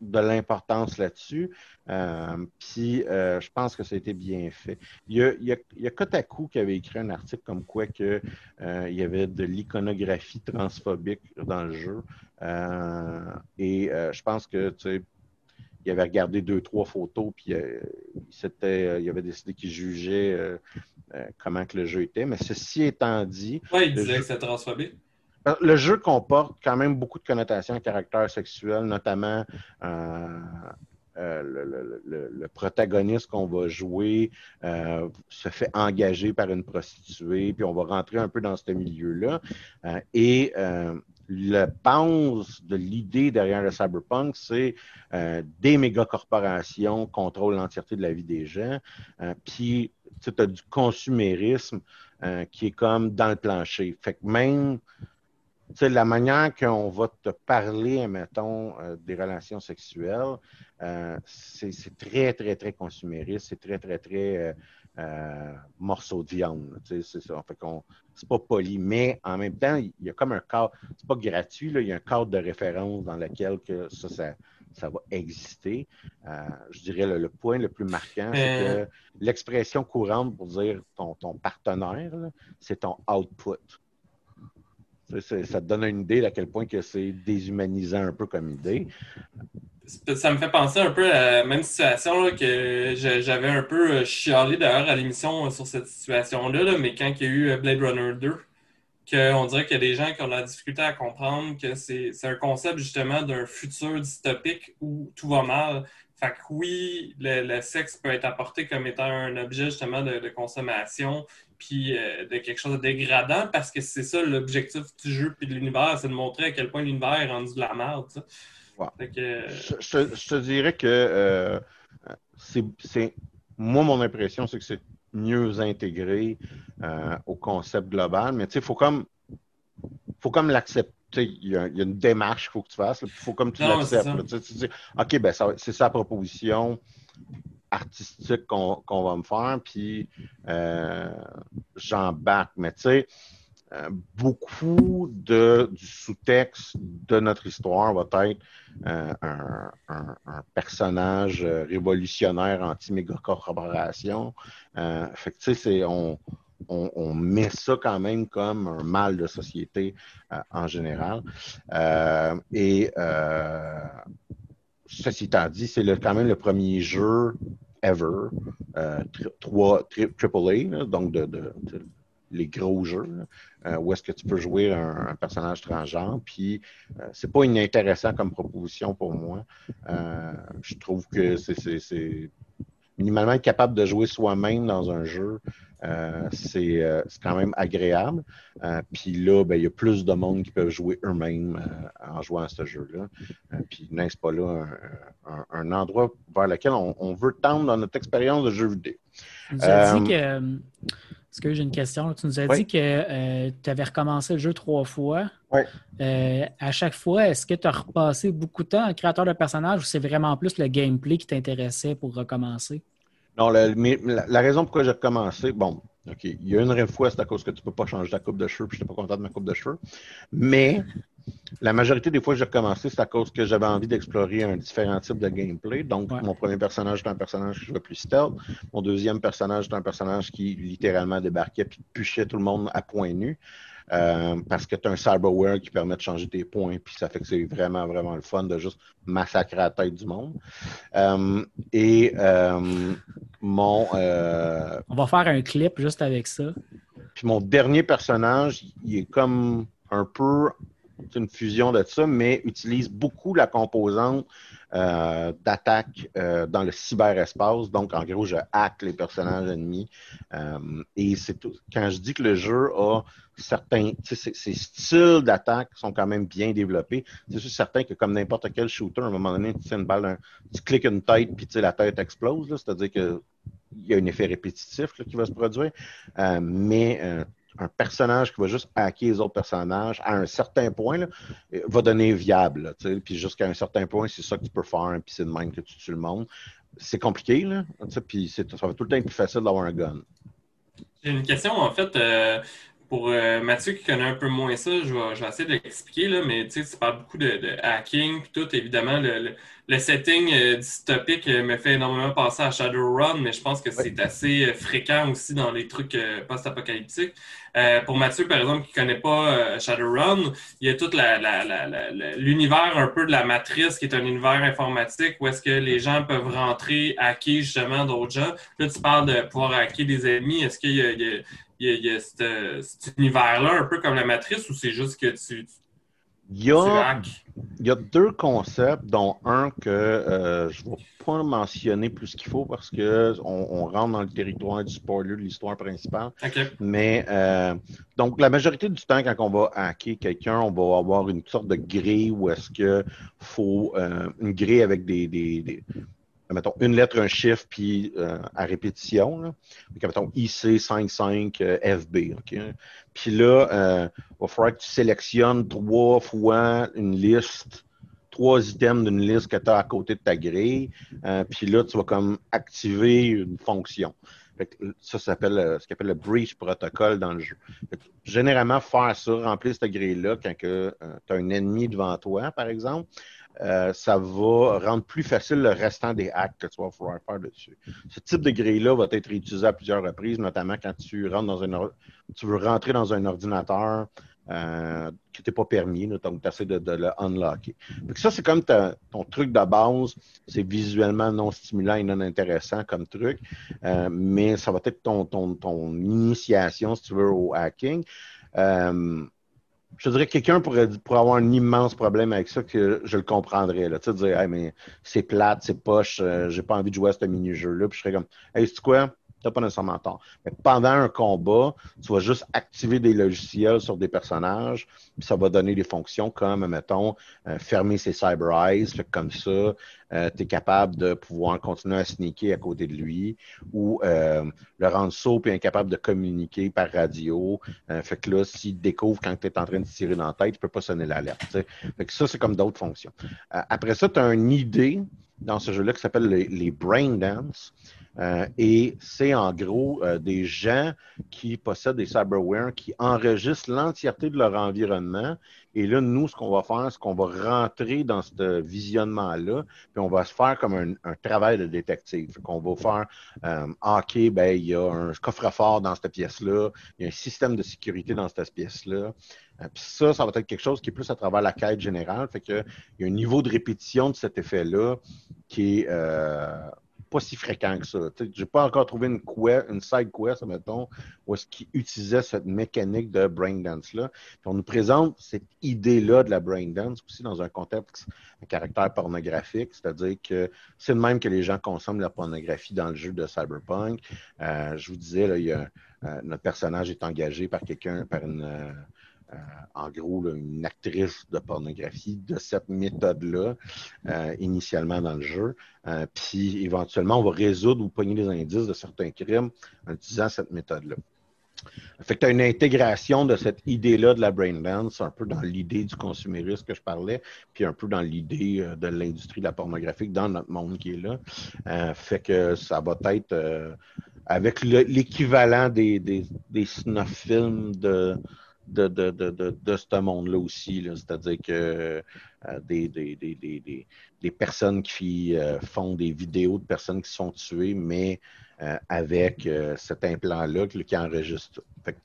de l'importance là-dessus. Euh, puis euh, je pense que ça a été bien fait. Il y, a, il, y a, Kotaku qui avait écrit un article comme quoi que, euh, il y avait de l'iconographie transphobique dans le jeu. et je pense que tu sais, il avait regardé deux, trois photos, puis il, il avait décidé qu'il jugeait comment que le jeu était. Mais ceci étant dit. Oui, il disait que c'était transphobique. Le jeu comporte quand même beaucoup de connotations à caractère sexuel, notamment euh, euh, le, protagoniste qu'on va jouer euh, se fait engager par une prostituée, puis on va rentrer un peu dans ce milieu-là. et le base de l'idée derrière le cyberpunk, c'est des mégacorporations contrôlent l'entièreté de la vie des gens, puis tu as du consumérisme qui est comme dans le plancher. Fait que même la manière qu'on va te parler, mettons, euh, des relations sexuelles, euh, c'est très, très, très consumériste, c'est très, très, très euh, morceau de viande. C'est ça. Fait qu'on, c'est pas poli, mais en même temps, il y a comme un cadre, c'est pas gratuit, là, il y a un cadre de référence dans lequel que ça, ça, va exister. je dirais le, point le plus marquant, c'est que l'expression courante pour dire ton, ton partenaire, c'est ton output. Ça te donne une idée d'à quel point que c'est déshumanisant un peu comme idée. Ça me fait penser un peu à la même situation que j'avais un peu euh, chialé d'ailleurs à l'émission euh, sur cette situation-là, mais quand il y a eu euh, Blade Runner 2, qu'on dirait qu'il y a des gens qui ont la difficulté à comprendre que c'est un concept justement d'un futur dystopique où tout va mal. Fait que oui, le, sexe peut être apporté comme étant un objet justement de consommation, puis euh, de quelque chose de dégradant parce que c'est ça l'objectif du jeu puis de l'univers, c'est de montrer à quel point l'univers est rendu de la merde. je, te dirais que euh, c'est moi mon impression c'est que c'est mieux intégré euh, au concept global, mais tu sais, il faut comme faut comme l'accepter. Il y, a une démarche qu'il faut que tu fasses. Il faut comme tu l'acceptes. OK, ben c'est sa proposition artistique qu'on va me faire, puis euh, j'embarque. Mais tu sais, euh, beaucoup de, du sous-texte de notre histoire va être euh, un, personnage révolutionnaire anti-méga-corporation. fait que tu sais, on, on, met ça quand même comme un mal de société en général. et ceci étant dit, c'est quand même le premier jeu ever, euh, AAA, donc de, les gros jeux, euh, où est-ce que tu peux jouer un, personnage transgenre. Puis, euh, c'est pas inintéressant comme proposition pour moi. je trouve que c'est minimalement capable de jouer soi-même dans un jeu, euh, euh, c'est quand même agréable. Euh, puis là, ben, il y a plus de monde qui peuvent jouer eux-mêmes en jouant à ce jeu-là. puis n'est-ce pas là un, endroit vers lequel on, veut tendre dans notre expérience de jeu vidéo. Tu nous as dit que. Est-ce que j'ai une question? Tu nous as dit que tu avais recommencé le jeu trois fois. Oui. à chaque fois, est-ce que tu as repassé beaucoup de temps en créateur de personnage ou c'est vraiment plus le gameplay qui t'intéressait pour recommencer? Non, la, la, raison pourquoi j'ai recommencé, bon, OK, il y a une fois, c'est à cause que tu ne peux pas changer ta coupe de cheveux, puis je n'étais pas content de ma coupe de cheveux. Mais la majorité des fois que j'ai recommencé, c'est à cause que j'avais envie d'explorer un différent type de gameplay. Donc, mon premier personnage est un personnage qui jouait plus stealth. Mon deuxième personnage est un personnage qui littéralement débarquait puis puchait tout le monde à point nu. Euh, parce que tu as un cyberware qui permet de changer tes points, puis ça fait que c'est vraiment, vraiment le fun de juste massacrer la tête du monde. Euh, et euh, mon. On va faire un clip juste avec ça. Puis mon dernier personnage, il est comme un peu une fusion de ça, mais utilise beaucoup la composante euh, d'attaque euh, dans le cyberespace. Donc, en gros, je hack les personnages ennemis. Euh, et c'est tout. Quand je dis que le jeu a certains, ces styles d'attaque sont quand même bien développés. C'est sûr certain que comme n'importe quel shooter, à un moment donné, tu une balle, tu cliques une tête, puis la tête explose. C'est-à-dire que il y a un effet répétitif qui va se produire. mais un personnage qui va juste hacker les autres personnages à un certain point là, va donner viable. puis jusqu'à un certain point, c'est ça que tu peux faire, puis c'est de même que tu tues le monde. C'est compliqué, là, puis ça va tout le temps être plus facile d'avoir un gun. J'ai une question, en fait. Euh, pour euh, Mathieu qui connaît un peu moins ça, je vais, essayer de l'expliquer, là, mais tu sais, tu parles beaucoup de, hacking, puis tout, évidemment, le, le, setting euh, dystopique euh, me fait énormément penser à Shadowrun, mais je pense que c'est assez fréquent aussi dans les trucs post-apocalyptiques. pour Mathieu, par exemple, qui connaît pas Shadowrun, il y a tout l'univers un peu de la matrice, qui est un univers informatique, où est-ce que les gens peuvent rentrer, hacker justement d'autres gens. Là, tu parles de pouvoir hacker des ennemis. Est-ce qu'il y a il y a, cet, univers-là, un peu comme la matrice, ou c'est juste que tu. Il y, a, il y a deux concepts, dont un que euh, je ne vais pas mentionner plus qu'il faut parce qu'on on rentre dans le territoire du spoiler de l'histoire principale. Mais euh, donc, la majorité du temps, quand on va hacker quelqu'un, on va avoir une sorte de grille où est-ce qu'il faut euh, une grille avec des, des mettons, une lettre, un chiffre, puis euh, à répétition. Là. Donc, mettons, IC55 euh, FB. Puis là, euh, il va falloir que tu sélectionnes trois fois une liste, trois items d'une liste que tu as à côté de ta grille. puis là, tu vas comme activer une fonction. ça, s'appelle ce qu'on appelle le breach protocol dans le jeu. généralement, faire ça, remplir cette grille-là quand tu as un ennemi devant toi, par exemple, euh, ça va rendre plus facile le restant des hacks que tu vas pouvoir faire dessus. Ce type de grille-là va être utilisé à plusieurs reprises, notamment quand tu rentres dans un tu veux rentrer dans un ordinateur euh, qui n'était pas permis, donc tu essaies de, le unlocker. Donc ça, c'est comme ton truc de base, c'est visuellement non stimulant et non intéressant comme truc, euh, mais ça va être ton, ton, ton, initiation, si tu veux, au hacking. Je dirais que quelqu'un pourrait, pourrait avoir un immense problème avec ça que je le comprendrais. Là. Tu sais, dire, mais c'est plate, c'est poche, euh, j'ai pas envie de jouer à ce mini-jeu-là. Puis je serais comme, hey, c'est quoi? Pas nécessairement tort. Mais pendant un combat, tu vas juste activer des logiciels sur des personnages, puis ça va donner des fonctions comme, mettons, euh, fermer ses cyber eyes. Fait que comme ça, euh, tu es capable de pouvoir continuer à sneaker à côté de lui ou euh, le rendre sourd et incapable de communiquer par radio. fait que là, s'il découvre quand tu es en train de tirer dans la tête, il peut pas sonner l'alerte. Fait que ça, c'est comme d'autres fonctions. après ça, tu as une idée dans ce jeu-là qui s'appelle les, les Brain Dance. Euh, et c'est en gros euh, des gens qui possèdent des cyberware qui enregistrent l'entièreté de leur environnement. Et là, nous, ce qu'on va faire, c'est qu'on va rentrer dans ce visionnement-là, puis on va se faire comme un, travail de détective. Qu'on va faire, euh, OK, ben, il y a un coffre-fort dans cette pièce-là, il y a un système de sécurité dans cette pièce-là. puis ça, ça va être quelque chose qui est plus à travers la quête générale. Fait qu'il y a un niveau de répétition de cet effet-là qui est pas si fréquent que ça. Je n'ai pas encore trouvé une, quest, une side quest, mettons, où est-ce qu'ils utilisaient cette mécanique de brain dance-là. on nous présente cette idée-là de la brain dance aussi dans un contexte, un caractère pornographique, c'est-à-dire que c'est le même que les gens consomment la pornographie dans le jeu de Cyberpunk. Euh, je vous disais, là, il y a, euh, notre personnage est engagé par quelqu'un, par une. Euh, euh, en gros, une actrice de pornographie de cette méthode-là, euh, initialement dans le jeu. Euh, puis, éventuellement, on va résoudre ou pogner les indices de certains crimes en utilisant cette méthode-là. Fait que tu as une intégration de cette idée-là de la brain dance, un peu dans l'idée du consumérisme que je parlais, puis un peu dans l'idée de l'industrie de la pornographie dans notre monde qui est là. fait que ça va être avec l'équivalent des, des, des snuff films de, de, de, de, de, ce monde-là aussi. C'est-à-dire que euh, des, des, des, des, personnes qui euh, font des vidéos de personnes qui sont tuées, mais euh, avec cet implant-là qui enregistre. Fait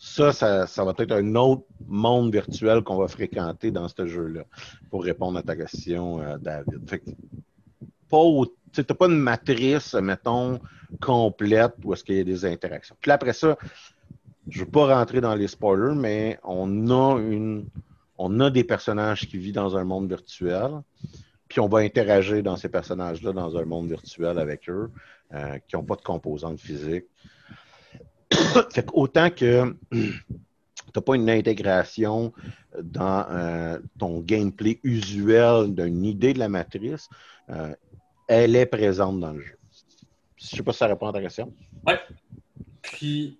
ça, ça, ça, va être un autre monde virtuel qu'on va fréquenter dans ce jeu-là, pour répondre à ta question, David. Fait pas tu n'as pas une matrice, mettons, complète où est-ce qu'il y a des interactions. Puis après ça, je ne veux pas rentrer dans les spoilers, mais on a une on a des personnages qui vivent dans un monde virtuel. puis on va interagir dans ces personnages-là dans un monde virtuel avec eux, euh, qui n'ont pas de composante physique. fait autant que tu n'as pas une intégration dans euh, ton gameplay usuel d'une idée de la matrice, euh, elle est présente dans le jeu. Je ne sais pas si ça répond à ta question. Oui. Puis,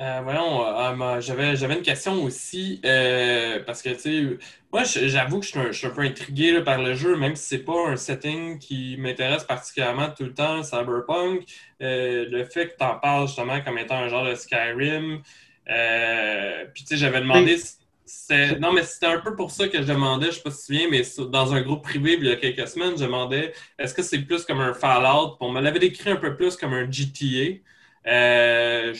euh, voyons, euh, j'avais, j'avais une question aussi, euh, parce que, tu sais, moi, j'avoue que je suis, un, peu intrigué par le jeu, même si c'est pas un setting qui m'intéresse particulièrement tout le temps, Cyberpunk. le fait que tu en parles justement comme étant un genre de Skyrim. puis, tu sais, j'avais demandé. Non, mais c'était un peu pour ça que je demandais, je sais pas si tu viens, mais dans un groupe privé il y a quelques semaines, je demandais est-ce que c'est plus comme un Fallout? On me l'avait décrit un peu plus comme un GTA. Euh,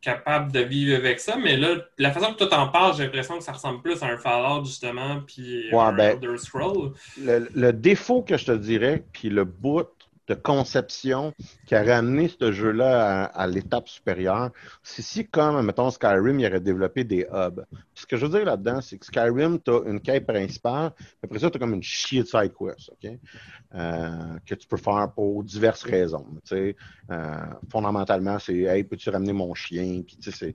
capable de vivre avec ça, mais là, la façon que tu t'en parles, j'ai l'impression que ça ressemble plus à un Fallout, justement, puis un ben, Elder Scroll. Le, le, défaut que je te dirais, puis le bout de conception qui a ramené ce jeu-là à, l'étape supérieure. C'est si, comme, mettons, Skyrim, il aurait développé des hubs. ce que je veux dire là-dedans, c'est que Skyrim, tu as une quête principale, après ça, tu as comme une chier de side quest, OK? Euh, que tu peux faire pour diverses raisons. Euh, fondamentalement, c'est Hey, peux-tu ramener mon chien? Puis, c'est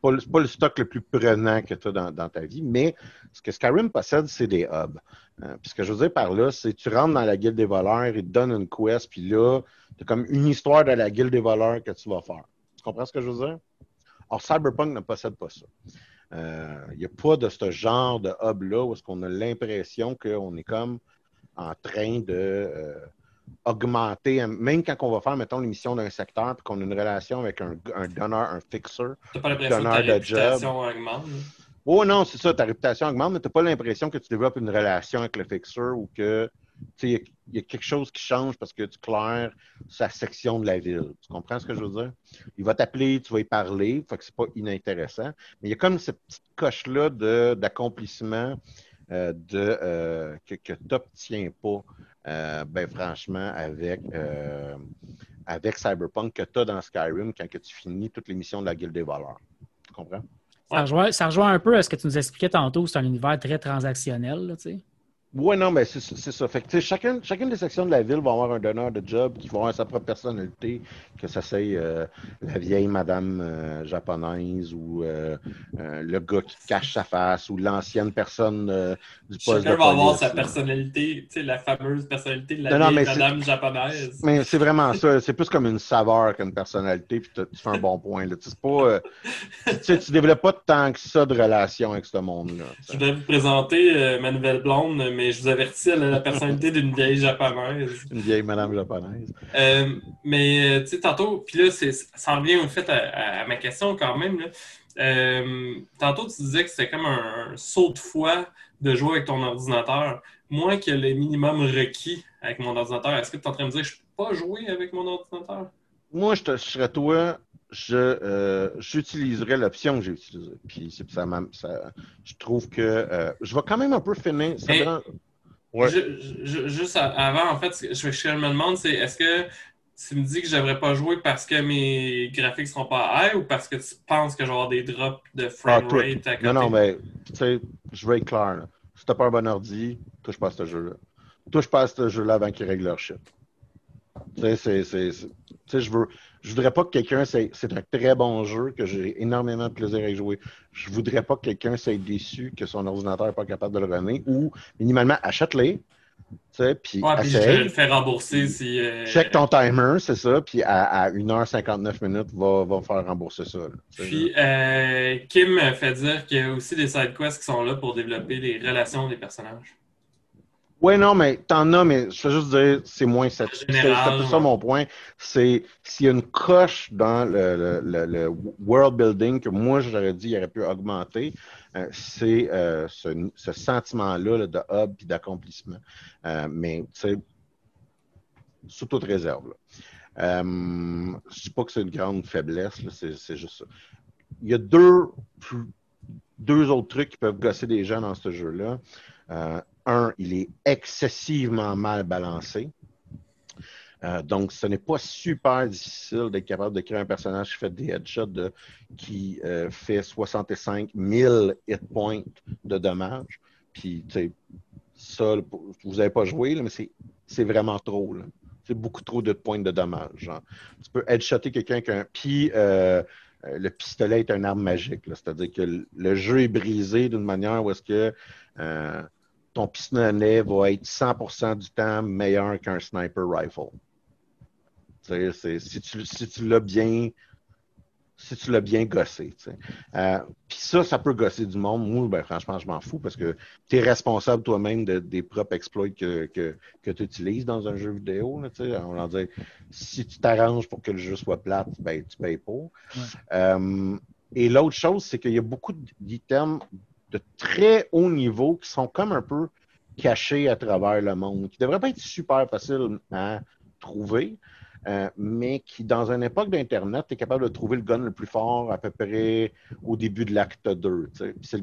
pas, le stock le plus prenant que tu as dans ta vie, mais ce que Skyrim possède, c'est des hubs. Euh, puis ce que je veux dire par là, c'est que tu rentres dans la guilde des voleurs, ils te donnent une quest, puis là, tu as comme une histoire de la guilde des voleurs que tu vas faire. Tu comprends ce que je veux dire? Or, Cyberpunk ne possède pas ça. Il euh, n'y a pas de ce genre de hub-là où est-ce qu'on a l'impression qu'on est comme en train de euh, augmenter, même quand on va faire, mettons, l'émission d'un secteur, puis qu'on a une relation avec un, donneur, un fixer, un donneur de job. Augmente. Oh non, c'est ça, ta réputation augmente, mais tu n'as pas l'impression que tu développes une relation avec le fixeur ou que il y, a quelque chose qui change parce que tu claires sa section de la ville. Tu comprends ce que je veux dire? Il va t'appeler, tu vas y parler, fait que c'est pas inintéressant. Mais il y a comme cette petite coche-là d'accomplissement euh, euh, que, que tu n'obtiens pas, euh, ben, franchement, avec, avec Cyberpunk que tu as dans Skyrim quand que tu finis toutes les missions de la Guilde des voleurs. Tu comprends? Ça rejoint, un peu à ce que tu nous expliquais tantôt, c'est un univers très transactionnel. tu sais. Oui, non, mais c'est ça. Fait que, chacune, chacune des sections de la ville va avoir un donneur de job qui va avoir sa propre personnalité, que ça soit euh, la vieille madame euh, japonaise ou euh, le gars qui cache sa face ou l'ancienne personne du poste Chacun va avoir sa personnalité, tu sais, la fameuse personnalité de la vieille madame japonaise. Mais c'est vraiment ça. C'est plus comme une saveur qu'une personnalité, puis tu fais un bon point. Là. C'est pas, tu ne développes pas tant que ça de relation avec ce monde-là. Je voudrais vous présenter ma nouvelle blonde, mais mais je vous avertis, elle a la personnalité d'une vieille japonaise. Une vieille madame japonaise. Euh, mais, euh, tu sais, tantôt, puis là, ça revient au fait à, ma question quand même. Euh, tantôt, tu disais que c'était comme un, saut de foi de jouer avec ton ordinateur. Moi qui ai le minimum requis avec mon ordinateur, est-ce que tu es en train de me dire que je ne peux pas jouer avec mon ordinateur? Moi, je, te, je serais toi, je euh, j'utiliserai l'option que j'ai utilisée. Puis ça, ça, je trouve que euh, je vais quand même un peu finir. juste avant, en fait, ce que je me demande, c'est est-ce que tu me dis que je devrais pas jouer parce que mes graphiques seront pas high ou parce que tu penses que je vais avoir des drops de frame ah, rate à côté? Non, non, mais tu sais, je vais être clair. Là. Si t'as pas un bon ordi, touche pas à ce jeu-là. Touche pas à ce jeu-là avant qu'ils règlent leur shit. Tu sais, je veux je voudrais pas que quelqu'un, c'est un très bon jeu, que j'ai énormément de plaisir à jouer. Je voudrais pas que quelqu'un soit déçu que son ordinateur n'est pas capable de le runner ou minimalement achète-les. Puis ouais, puis je vais le faire rembourser si. Euh, Check ton timer, c'est ça, puis à, 1h59 minutes, va, va faire rembourser ça. puis euh, Kim fait dire qu'il y a aussi des side quests qui sont là pour développer les relations des personnages. Oui, non, mais t'en as, mais je veux juste dire, c'est moins satisfaisant. C'est plus ça mon point. C'est s'il y a une coche dans le, le, le, world building que moi, j'aurais dit, il aurait pu augmenter, euh, c'est euh, ce, ce sentiment-là de hub et d'accomplissement. Euh, mais, tu sais, sous toute réserve. Là. Euh, je dis pas que c'est une grande faiblesse, c'est juste ça. Il y a deux, deux autres trucs qui peuvent gosser des gens dans ce jeu-là. Euh, un, il est excessivement mal balancé. Euh, donc, ce n'est pas super difficile d'être capable de créer un personnage qui fait des headshots qui euh, fait 65 000 hit points de dommages. Puis, tu sais, ça, vous n'avez pas joué, mais c'est vraiment trop. C'est beaucoup trop de points de dommage. Tu peux headshotter quelqu'un qu'un. Puis euh, le pistolet est une arme magique. C'est-à-dire que le jeu est brisé d'une manière où est-ce que ton pistolet va être 100% du temps meilleur qu'un sniper rifle. si tu, si tu l'as bien si tu l'as bien gossé. Euh, Puis ça, ça peut gosser du monde. Moi, ben, franchement, je m'en fous parce que tu es responsable toi-même des propres exploits que, que, que tu utilises dans un jeu vidéo. Là, on va dire, si tu t'arranges pour que le jeu soit plate, ben, tu payes pour. Euh, et l'autre chose, c'est qu'il y a beaucoup d'items de très haut niveau qui sont comme un peu cachés à travers le monde, qui ne devraient pas être super faciles à trouver. Euh, mais qui, dans une époque d'Internet, est capable de trouver le gun le plus fort à peu près au début de l'acte 2.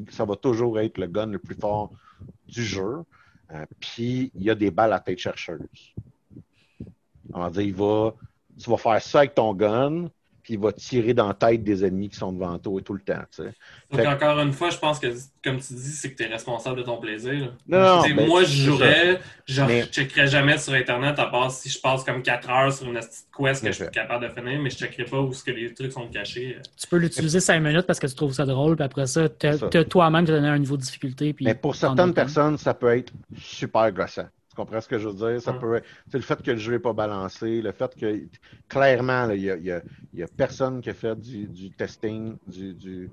Ça va toujours être le gun le plus fort du jeu. Euh, puis, il y a des balles à tête chercheuse. On va dire, il va, tu vas faire ça avec ton gun, puis il va tirer dans la tête des ennemis qui sont devant toi tout le temps. Donc, encore une fois, je pense que, comme tu dis, c'est que tu es responsable de ton plaisir. Non, ben, moi, je jouerais, je ne checkerais jamais sur Internet, à part si je passe comme 4 heures sur une petite quest que je suis capable de finir, mais je ne checkerai pas où ce que les trucs sont cachés. Tu peux l'utiliser 5 minutes parce que tu trouves ça drôle, puis après ça, tu as toi-même donné un niveau de difficulté. mais pour certaines personnes, ça peut être super gossant. Tu comprends ce que je veux dire? Ça peut c'est le fait que le jeu n'est pas balancé, le fait que clairement, il n'y a, personne qui a fait du, testing, du,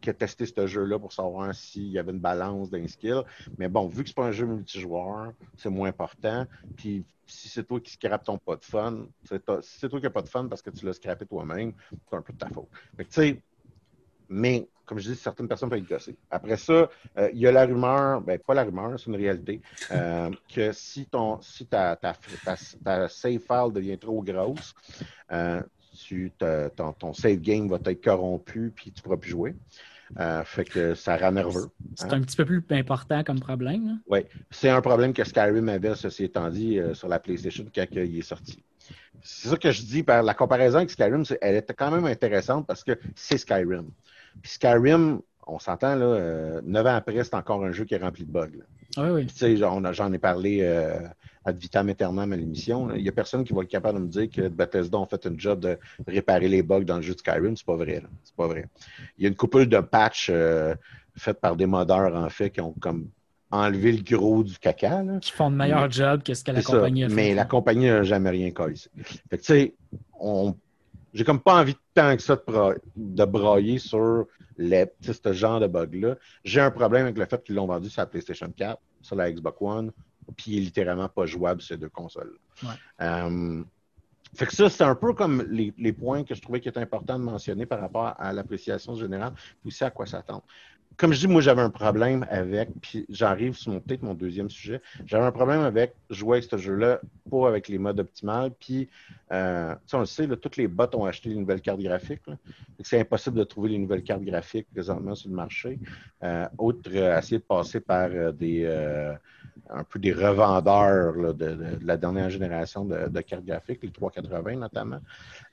qui a testé ce jeu-là pour savoir s'il y avait une balance d'un skill. Mais bon, vu que c'est pas un jeu multijoueur, c'est moins important. Puis si c'est toi qui scrapes ton pas de fun, si c'est toi qui n'as pas de fun parce que tu l'as scrappé toi-même, c'est un peu de ta faute. tu sais, mais comme je dis, certaines personnes peuvent être gossées. Après ça, euh, il y a la rumeur, ben pas la rumeur, c'est une réalité, euh, que si ton si ta, ta, ta, save file devient trop grosse, euh, tu, ton, ton, save game va être corrompu puis tu ne pourras plus jouer. fait que ça rend nerveux. C'est un petit peu plus important comme problème. Oui, c'est un problème que Skyrim avait, ceci étant dit, sur la PlayStation quand il est sorti. C'est ça que je dis par la comparaison avec Skyrim, elle était quand même intéressante parce que c'est Skyrim. Puis Skyrim, on s'entend, là, euh, neuf ans après, c'est encore un jeu qui est rempli de bugs. Oui, oui. Tu sais, j'en ai parlé euh, ad vitam aeternam à l'émission. Il n'y a personne qui va être capable de me dire que Bethesda ont fait un job de réparer les bugs dans le jeu de Skyrim. C'est pas vrai. C'est pas vrai. Il y a une couple de patchs euh, faites par des modeurs, en fait, qui ont comme enlevé le gros du caca. Qui font de meilleur job que ce que la compagnie a fait. Mais la compagnie n'a jamais rien cassé. Fait que, tu sais, on j'ai comme pas envie de tant que ça de, broyer sur les, ce genre de bug-là. J'ai un problème avec le fait qu'ils l'ont vendu sur la PlayStation 4, sur la Xbox One, puis il est littéralement pas jouable ces deux consoles. Euh, fait que ça, c'est un peu comme les, les, points que je trouvais qui étaient importants de mentionner par rapport à l'appréciation générale, puis aussi à quoi s'attendre comme je dis, moi, j'avais un problème avec, puis j'arrive sur mon peut-être mon deuxième sujet, j'avais un problème avec jouer avec ce jeu-là, pas avec les modes optimales, puis, euh, tu sais, on le sait, là, toutes les bots ont acheté les nouvelles cartes graphiques, c'est impossible de trouver les nouvelles cartes graphiques présentement sur le marché, euh, autre, euh, essayer de passer par euh, des, un peu des revendeurs de, la dernière génération de, cartes graphiques, les 380 notamment.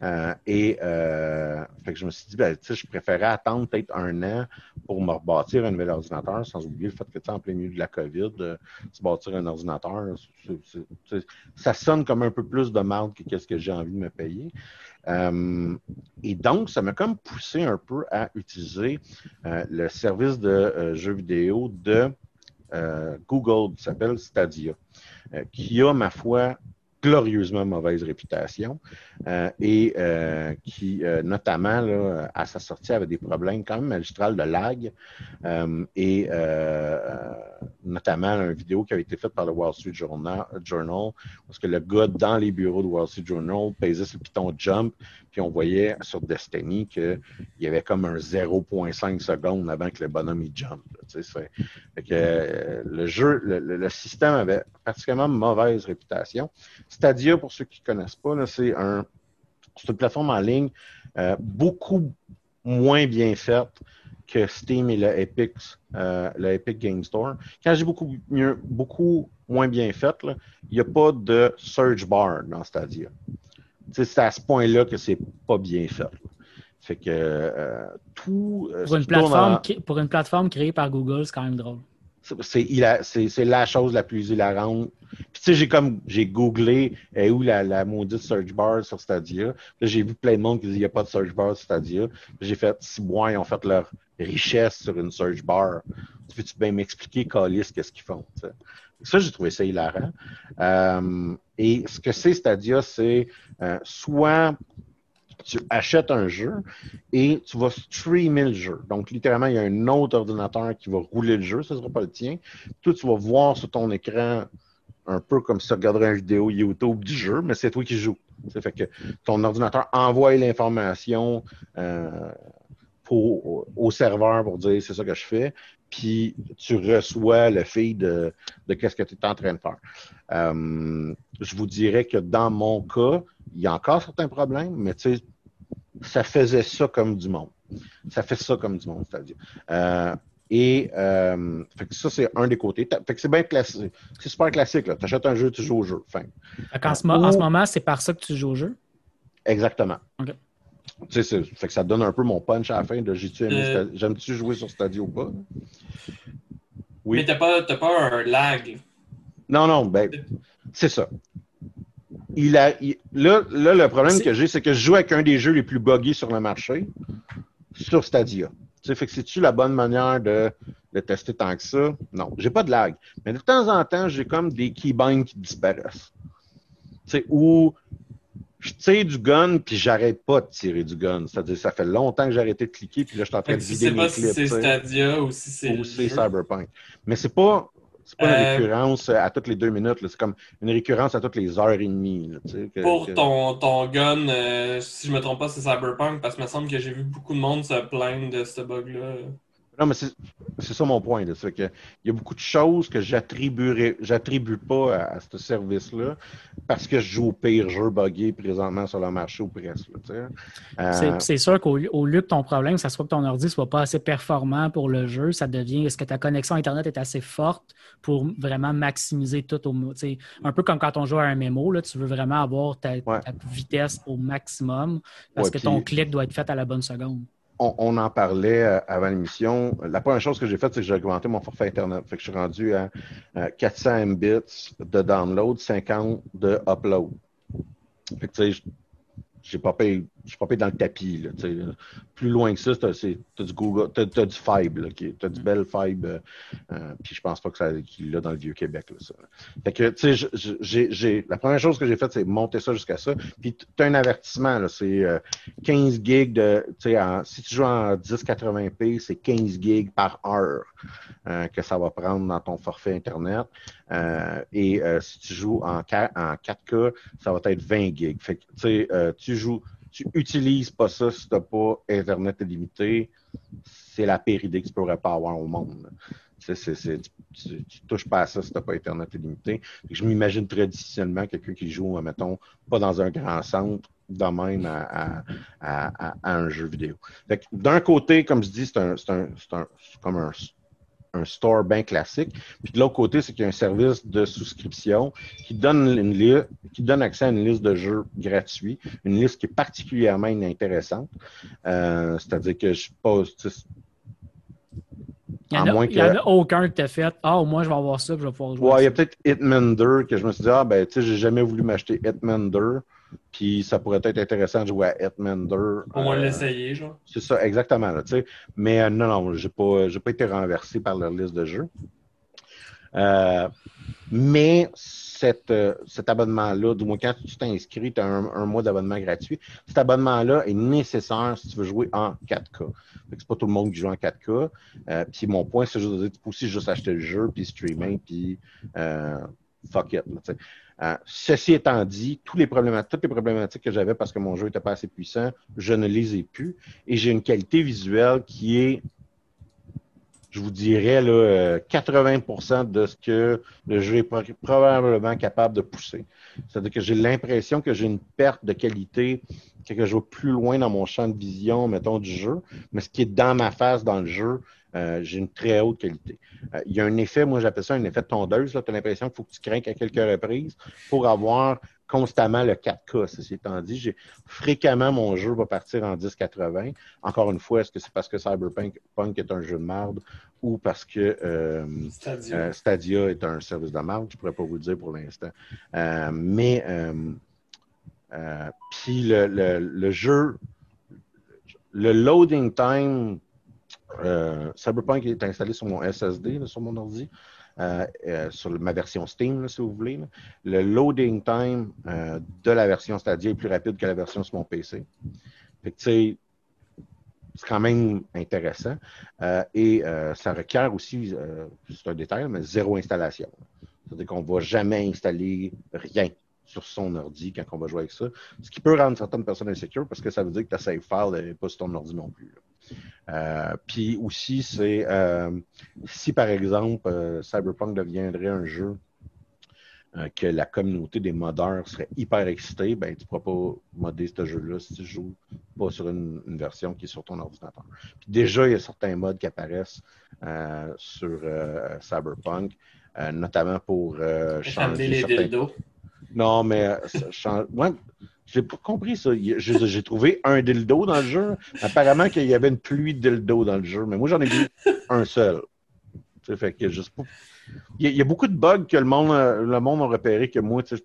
Euh, et euh, fait que je me suis dit, ben, je préférais attendre peut-être un an pour me rebâtir un nouvel ordinateur, sans oublier le fait que en plein milieu de la COVID, euh, se bâtir un ordinateur, ça sonne comme un peu plus de mal que qu'est-ce que j'ai envie de me payer. et donc, ça m'a comme poussé un peu à utiliser le service de jeux vidéo de euh, Google qui s'appelle Stadia, euh, qui a, ma foi, glorieusement mauvaise réputation euh, et qui, notamment, là, à sa sortie, avait des problèmes quand même magistrales de lag et notamment une vidéo qui avait été faite par le Wall Street Journal, parce que le gars dans les bureaux de Wall Street Journal pesait sur le piton jump puis on voyait sur Destiny qu'il y avait comme un 0.5 secondes avant que le bonhomme il jump. que, euh, le jeu, le, système avait particulièrement mauvaise réputation. Stadia, pour ceux qui ne connaissent pas, c'est un, une plateforme en ligne euh, beaucoup moins bien faite que Steam et le Epic, euh, le Epic Game Store. Quand j'ai beaucoup mieux, beaucoup moins bien faite, il n'y a pas de search bar dans Stadia c'est à ce point-là que c'est pas bien fait. Fait que euh, tout. Pour, une plateforme pour une plateforme créée par Google, c'est quand même drôle. C'est la chose la plus hilarante. Puis tu sais, j'ai comme j'ai googlé eh, où la, la maudite search bar sur Stadia. Là, j'ai vu plein de monde qui dit il n'y a pas de search bar sur Stadia. J'ai fait si moi ils ont fait leur richesse sur une search bar. Tu peux-tu bien m'expliquer, Calis, qu'est-ce qu'ils font? Ça, j'ai trouvé ça hilarant. Euh, et ce que c'est Stadia, c'est euh, soit tu achètes un jeu et tu vas streamer le jeu. Donc, littéralement, il y a un autre ordinateur qui va rouler le jeu, ce ne sera pas le tien. Toi, tu vas voir sur ton écran un peu comme si tu regarderais une vidéo YouTube du jeu, mais c'est toi qui joues. Ça fait que ton ordinateur envoie l'information euh, au serveur pour dire c'est ça que je fais, puis tu reçois le feed de, de qu'est-ce que tu es en train de faire. Euh, je vous dirais que dans mon cas, il y a encore certains problèmes, mais tu sais, ça faisait ça comme du monde. Ça fait ça comme du monde, c'est-à-dire. Euh, et euh, fait que ça, c'est un des côtés. Fait que c'est bien classique. C'est super classique. Tu achètes un jeu, tu joues au jeu. Fin. Ce, mo- en ce moment, c'est par ça que tu joues au jeu? Exactement. OK. Tu sais, c'est- fait que ça donne un peu mon punch à la fin. de J'ai-tu aimé Euh. J'aime-tu jouer sur Stadio ou pas? Oui. Mais t'as pas, t'as pas un lag. Non, non, ben, c'est ça. Il a, il- là, là, le problème que j'ai, c'est que je joue avec un des jeux les plus buggés sur le marché, sur Stadia. Tu sais, fait que c'est-tu la bonne manière de, de tester tant que ça? Non, j'ai pas de lag. Mais de temps en temps, j'ai comme des keybinds qui disparaissent. Tu sais, où je tire du gun, puis j'arrête pas de tirer du gun. C'est-à-dire, ça fait longtemps que j'ai arrêté de cliquer, puis là, je suis en train de que tu vider sais mes pas si clips. c'est. Stadia ou si c'est. ou le c'est jeu. Cyberpunk. Mais c'est pas, c'est pas une Euh, récurrence à toutes les deux minutes. C'est comme une récurrence à toutes les heures et demie. là, que- Pour que- ton, ton gun, euh, si je me trompe pas, c'est Cyberpunk, parce qu'il me semble que j'ai vu beaucoup de monde se plaindre de ce bug-là. Non, mais c'est ça mon point. C'est que il y a beaucoup de choses que j'attribue pas à, à ce service-là parce que je joue au pire jeu buggé présentement sur le marché ou presque. Euh, C'est- sûr qu'au lieu- que ton problème, ça soit que ton ordi soit pas assez performant pour le jeu, ça devient est-ce que ta connexion Internet est assez forte pour vraiment maximiser tout au Un peu comme quand on joue à un mémo, là, tu veux vraiment avoir ta, Ouais. ta vitesse au maximum parce Ouais, que ton clic doit être fait à la bonne seconde. On, en parlait euh, avant l'émission. La première chose que j'ai faite, c'est que j'ai augmenté mon forfait Internet. Fait que je suis rendu à euh, 400 Mbits de download, 50 de upload. Fait que tu sais, j'ai pas payé, suis pas dans le tapis. Là, tu. Plus loin que ça, c'est- t'as du Google, t'as, t'as du Fibre, là, qui- t'as du bel Fibre. euh, euh, puis je pense pas qu'il l'a dans le vieux Québec. Là, ça. Fait que, tu sais, je- je- la première chose que j'ai faite, c'est monter ça jusqu'à ça. Puis t'as un avertissement, c'est euh, 15 gigs de, tu en- si tu joues en 1080p, c'est 15 gigs par heure euh, que ça va prendre dans ton forfait Internet. Euh, et euh, si tu joues en, en 4K, ça va être 20 gigs. Fait que, tu sais, euh, tu joues, tu utilises pas ça si t'as pas Internet illimité. C'est la pire idée que tu pourrais pas avoir au monde. tu, tu- touches pas à ça si t'as pas Internet illimité. Je m'imagine très difficilement quelqu'un qui joue, mettons, pas dans un grand centre, de même à, un jeu vidéo. D'un côté, comme je dis, c'est un, un- comme un, un store bien classique. Puis de l'autre côté, c'est qu'il y a un service de souscription qui donne, une qui donne accès à une liste de jeux gratuits, une liste qui est particulièrement inintéressante. Euh, C'est-à-dire que je pose. Il n'y en, a- y en que- a aucun que tu as fait. Ah, au moins, je vais avoir ça, puis je vais pouvoir jouer. Ouais, il y a peut-être Hitman 2 que je me suis dit, ah ben, tu sais, j'ai jamais voulu m'acheter Hitman 2, puis ça pourrait être intéressant de jouer à Hitman 2. Au moins euh, l'essayer, genre. C'est ça, exactement. Là. Mais euh, non, non, j'ai pas, j'ai pas été renversé par leur liste de jeux. Euh, mais cette, euh, cet abonnement-là, du moins quand tu t'inscris, tu as un, un mois d'abonnement gratuit. Cet abonnement-là est nécessaire si tu veux jouer en 4K. Fait que C'est pas tout le monde qui joue en 4K. Euh, puis mon point, c'est juste de dire, tu peux aussi juste acheter le jeu, puis streamer, puis fuck it. là, tu sais. Euh, ceci étant dit, toutes les problématiques que j'avais parce que mon jeu n'était pas assez puissant, je ne les ai plus. Et j'ai une qualité visuelle qui est, je vous dirais, là, euh, 80% de ce que le jeu est pro- probablement capable de pousser. C'est-à-dire que j'ai l'impression que j'ai une perte de qualité, que je vais plus loin dans mon champ de vision, mettons, du jeu, mais ce qui est dans ma face dans le jeu, euh, j'ai une très haute qualité. Euh, il y a un effet, moi j'appelle ça un effet de tondeuse. Tu as l'impression qu'il faut que tu craques à quelques reprises pour avoir constamment le 4K. Ceci étant dit, j'ai fréquemment mon jeu va partir en 1080. Encore une fois, est-ce que c'est parce que Cyberpunk Punk est un jeu de merde ou parce que euh, Stadia. euh, Stadia est un service de merde? Je pourrais pas vous le dire pour l'instant. Euh, mais puis le, le- le jeu, le loading time, euh, Cyberpunk est installé sur mon SSD, sur mon ordi, euh, euh, sur ma version Steam, si vous voulez. Le loading time de la version Stadia est plus rapide que la version sur mon PC. C'est quand même intéressant. Et ça requiert aussi, c'est un détail, mais zéro installation. C'est-à-dire qu'on ne va jamais installer rien sur son ordi quand on va jouer avec ça. Ce qui peut rendre certaines personnes insécures parce que ça veut dire que ta save file n'est pas sur ton ordi non plus. Euh, Puis aussi, c'est euh, si par exemple euh, Cyberpunk deviendrait un jeu que la communauté des modeurs serait hyper excitée, ben tu ne pourras pas modder ce jeu-là si tu joues pas sur une, une version qui est sur ton ordinateur. Puis déjà, il y a certains modes qui apparaissent sur Cyberpunk, notamment pour changer les certains... dildos. Non, mais change... ouais, j'ai pas compris ça. J'ai trouvé un dildo dans le jeu. Apparemment qu'il y avait une pluie de dildo dans le jeu, mais moi j'en ai vu un seul. Fait que sais pas. Il y, a, il y a beaucoup de bugs que le monde, euh, le monde a repéré que moi, tu sais,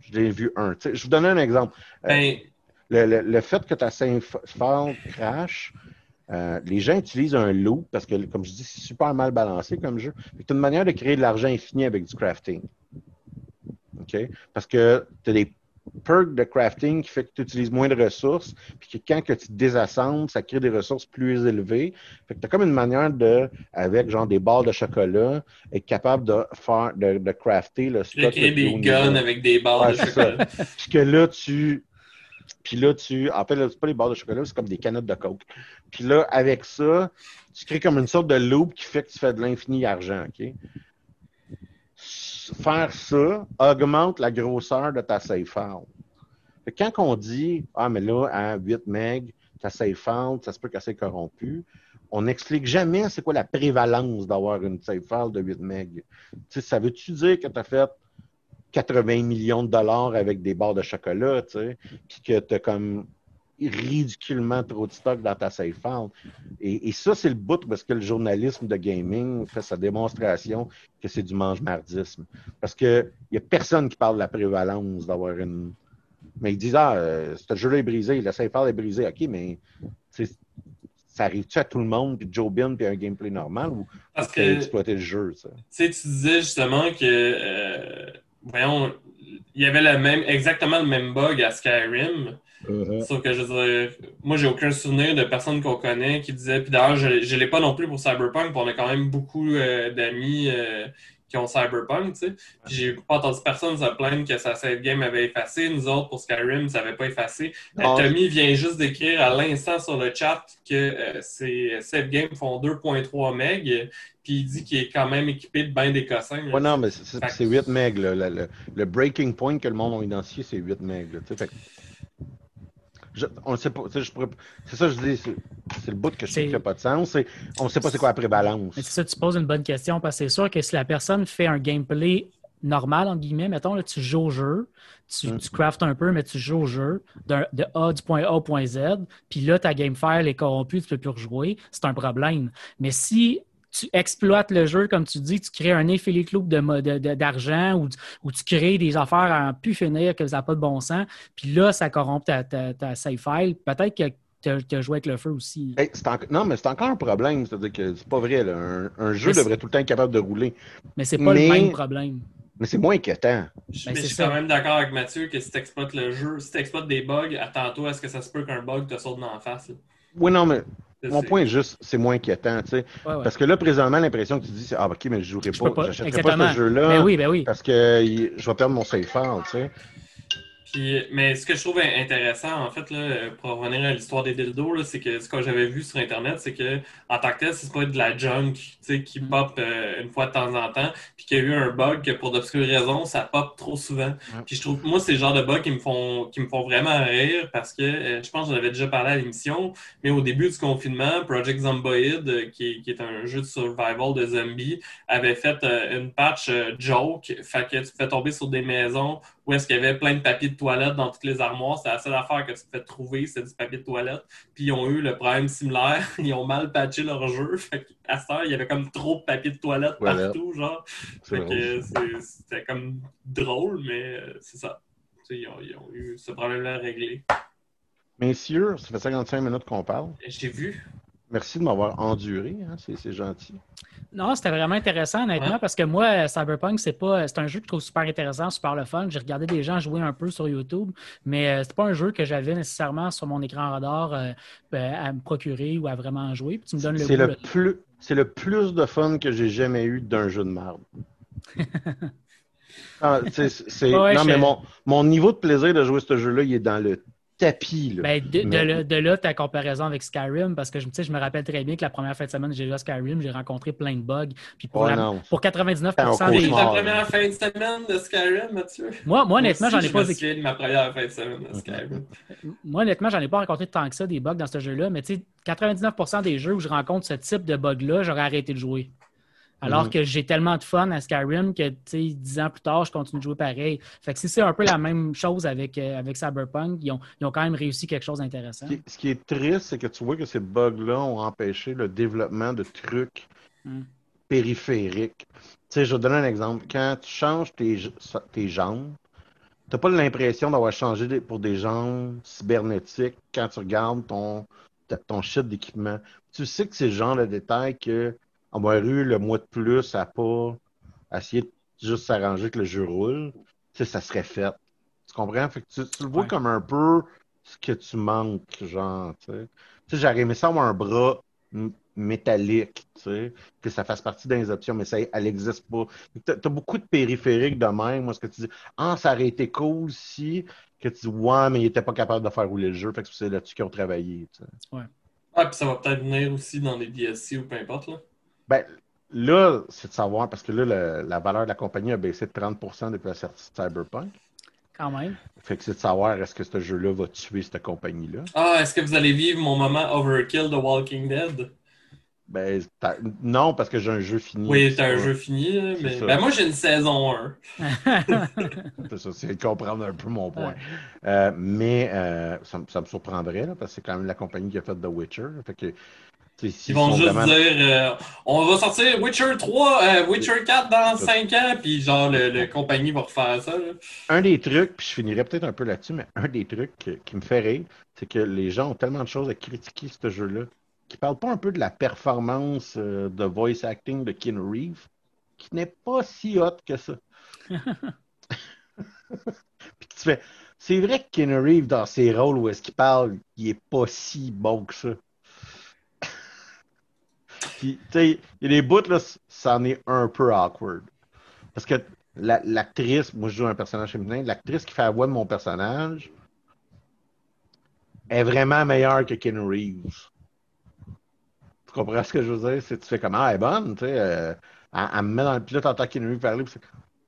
je l'ai vu un. Tu sais, je vous donne un exemple. Euh, Ben, le, le- le fait que ta file crash, euh, les gens utilisent un loop parce que, comme je dis, c'est super mal balancé comme jeu. C'est une manière de créer de l'argent infini avec du crafting. Parce que tu as des perks de crafting qui fait que tu utilises moins de ressources, puis que quand que tu désassembles, ça crée des ressources plus élevées. Fait que tu as comme une manière de, avec genre des barres de chocolat, être capable de faire, de, de crafter le de stock. créer des guns avec des barres Ouais, de chocolat. Puis que là, tu. Puis là, tu. En fait, c'est pas les barres de chocolat, c'est comme des canettes de coke. Puis là, avec ça, tu crées comme une sorte de loop qui fait que tu fais de l'infini argent, OK? Faire ça augmente la grosseur de ta. Fait que quand on dit, ah, mais là, à 8 MB, ta save file, ça se peut qu'elle soit corrompue, on n'explique jamais c'est quoi la prévalence d'avoir une save file de 8 MB. Ça veut-tu dire que tu as fait 80 millions de dollars avec des barres de chocolat, puis que tu as comme ridiculement trop de stock dans ta safe file. Et, et ça, c'est le bout parce que le journalisme de gaming fait sa démonstration que c'est du mange-mardisme. Parce qu'il n'y a personne qui parle de la prévalence d'avoir une. Mais ils disent Ah, euh, ce jeu-là est brisé, la safe file est brisée. OK, mais ça arrive-tu à tout le monde, puis Joe Bin, puis un gameplay normal, ou Parce que exploiter le jeu, ça? Tu disais justement que, euh, voyons, il y avait le même, exactement le même bug à Skyrim. Sauf que, je veux dire, moi, j'ai aucun souvenir de personne qu'on connaît qui disait, puis d'ailleurs, je, je l'ai pas non plus pour Cyberpunk, puis on a quand même beaucoup euh, d'amis euh, qui ont Cyberpunk, tu sais. Puis j'ai pas entendu personne se plaindre que sa save game avait effacé. Nous autres, pour Skyrim, ça avait pas effacé. Euh, Non. Tommy vient juste d'écrire à l'instant sur le chat que euh, ses save games font 2.3 MB, puis il dit qu'il est quand même équipé de bien des cossins. Ouais, non, mais c'est- c'est Fait que- c'est 8 MB. Le, le- breaking point que le monde a identifié, c'est 8 MB. fait je- on ne sait pas. sais, C'est ça, je dis. C'est le bout que je C'est- qui n'a pas de sens. c'est- On ne sait pas c'est quoi la prévalence. Mais c'est ça, tu poses une bonne question parce que c'est sûr que si la personne fait un gameplay normal, entre guillemets, mettons, là, tu joues au jeu, tu, Mm. tu craftes un peu, mais tu joues au jeu de A du point A au point Z, puis là, ta game file est corrompue, tu ne peux plus rejouer, c'est un problème. Mais si tu exploites le jeu, comme tu dis, tu crées un de- de- d'argent ou, tu- ou tu crées des affaires à en plus finir que ça n'a pas de bon sens, puis là, ça corrompt ta, ta, ta save file, peut-être que tu as joué avec le feu aussi. Hey, c'est en- Non, mais c'est encore un problème. C'est-à-dire que c'est pas vrai. là. Un, un jeu devrait tout le temps être capable de rouler. Mais c'est pas Mais- le même problème. Mais c'est moins inquiétant. Je, mais je suis ça. quand même d'accord avec Mathieu que si tu exploites le jeu, si tu exploites des bugs, attends-toi à ce que ça se peut qu'un bug te saute dans la face. là. Oui, non, mais mon point est juste, c'est moins inquiétant. tu sais. Ouais, ouais. Parce que là, présentement, l'impression que tu dis, c'est Ah, ok, mais je jouerai Je pas. J'achèterai pas ce jeu-là. Ben oui, ben oui. Parce que je vais perdre mon safe file, tu sais. Puis, mais ce que je trouve intéressant, en fait, là, pour revenir à l'histoire des dildos, là, c'est que ce que j'avais vu sur Internet, c'est que en tant que tel, c'est pas de la junk tu sais, qui Mm. pop euh, une fois de temps en temps, puis qu'il y a eu un bug que pour d'obscures raisons, ça pop trop souvent. Puis je trouve, moi, c'est le genre de bugs qui me font, qui me font vraiment rire parce que euh, je pense que j'en avais déjà parlé à l'émission, mais au début du confinement, Project Zomboid, euh, qui, qui est un jeu de survival de zombies, avait fait une patch joke, fait que tu fais tomber sur des maisons où est-ce qu'il y avait plein de papier de toilette dans toutes les armoires. C'est la seule affaire que tu te fais trouver, c'est du papier de toilette. Puis ils ont eu le problème similaire. Ils ont mal patché leur jeu. Fait qu'à ça, il y avait comme trop de papier de toilette partout, genre. Fait que c'était comme drôle, mais euh, c'est ça. Ils ont, ils ont eu ce problème-là réglé. Messieurs, ça fait 55 minutes qu'on parle. J'ai vu. Merci de m'avoir enduré, hein, c'est gentil. Non, c'était vraiment intéressant, honnêtement, Ouais. parce que moi, Cyberpunk, c'est pas, c'est un jeu que je trouve super intéressant, super le fun. J'ai regardé des gens jouer un peu sur YouTube, mais euh, c'est pas un jeu que j'avais nécessairement sur mon écran radar euh, euh, à me procurer ou à vraiment jouer. Puis tu me donnes le goût. le, là. plus, c'est le plus de fun que j'ai jamais eu d'un jeu de merde. Ah, c'est- c'est- Ouais, non, je- mais mon, mon niveau de plaisir de jouer ce jeu-là, il est dans le tapis. Là. Ben, de, là, de là, ta comparaison avec Skyrim, parce que je, je me rappelle très bien que la première fin de semaine que j'ai joué à Skyrim, j'ai rencontré plein de bugs. Puis pour, Oh la- non. pour 99 C'est un des C'est cauchemar. ta première fin de semaine de Skyrim, Mathieu? moi, moi, honnêtement, j'en ai pas Je me vécu. souviens de ma première fin de semaine de Skyrim. Moi, honnêtement, j'en ai pas rencontré tant que ça des bugs dans ce jeu-là, mais tu sais, 99% des jeux où je rencontre ce type de bug-là, j'aurais arrêté de jouer. Alors Mhm. que j'ai tellement de fun à Skyrim que, tu sais, dix ans plus tard, je continue de jouer pareil. Fait que si c'est un peu la même chose avec, euh, avec Cyberpunk, ils ont, ils ont quand même réussi quelque chose d'intéressant. Ce qui, ce qui est triste, c'est que tu vois que ces bugs-là ont empêché le développement de trucs Mm. périphériques. Tu sais, je vais te donner un exemple. Quand tu changes tes, tes jambes, tu n'as pas l'impression d'avoir changé pour des jambes cybernétiques quand tu regardes ton, ton shit d'équipement. Tu sais que c'est le genre de détail que avoir eu le mois de plus à pas essayer de juste s'arranger que le jeu roule, tu sais, ça serait fait. Tu comprends? Fait que tu, tu le vois Ouais. comme un peu ce que tu manques, genre, tu sais. Tu sais, j'aurais aimé ça avoir un bras métallique, tu sais, que ça fasse partie des options, mais ça, elle n'existe pas. Tu as, beaucoup de périphériques de même, moi, ce que tu dis, ah, ça aurait été cool si, que tu dis, ouais, mais ils n'étaient pas capables de faire rouler le jeu, fait que c'est là-dessus qu'ils ont travaillé, tu sais. Ah, puis ça va peut-être venir aussi dans les DLC ou peu importe, là. Ben, là, c'est de savoir, parce que là, le- la valeur de la compagnie a baissé de 30% depuis la sortie de Cyberpunk. Quand même. Fait que c'est de savoir est-ce que ce jeu-là va tuer cette compagnie-là? Ah, est-ce que vous allez vivre mon moment overkill de Walking Dead? Ben, non, parce que j'ai un jeu fini. Oui, C'est t'as un jeu fini, mais ben, moi j'ai une saison 1. C'est ça, c'est de comprendre un peu mon point. Euh, mais euh, ça, me- ça me surprendrait, là, parce que c'est quand même la compagnie qui a fait The Witcher. Fait que, Ils vont juste vraiment- dire euh, on va sortir Witcher 3, euh, Witcher 4 dans 5 ans, puis genre le, le compagnie va refaire ça. là. Un des trucs, puis je finirai peut-être un peu là-dessus, mais un des trucs qui me fait rire, c'est que les gens ont tellement de choses à critiquer ce jeu-là, qui parlent pas un peu de la performance euh, de voice acting de Keanu Reeves, qui n'est pas si hot que ça. puis tu fais, c'est vrai que Keanu Reeves, dans ses rôles où est-ce qu'il parle, il est pas si bon que ça. Puis, tu sais, il y a des bouts, là, c'en est un peu awkward. Parce que la- l'actrice, moi je joue un personnage féminin, l'actrice qui fait la voix de mon personnage est vraiment meilleure que Ken Reeves. Tu comprends ce que je veux dire? C'est, tu fais comme, ah, elle est bonne, tu sais. euh, elle, elle me met dans le pilote en tant que Ken Reeves parler, puis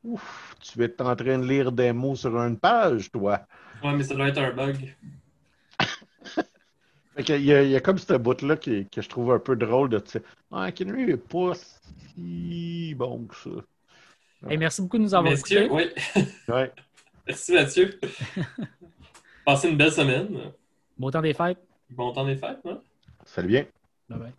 ouf, tu es en train de lire des mots sur une page, toi? Ouais, mais ça doit être un bug. Fait que, il, y a, il y a comme ce bout-là qui- que je trouve un peu drôle de, ah, Ken Reeves est pas si bon que ça. Hey, merci beaucoup de nous avoir Messieurs, écoutés. oui. Ouais. Merci Mathieu. Passez une belle semaine. Bon temps des fêtes. Bon temps des fêtes. Hein? Salut bien. Bye bye.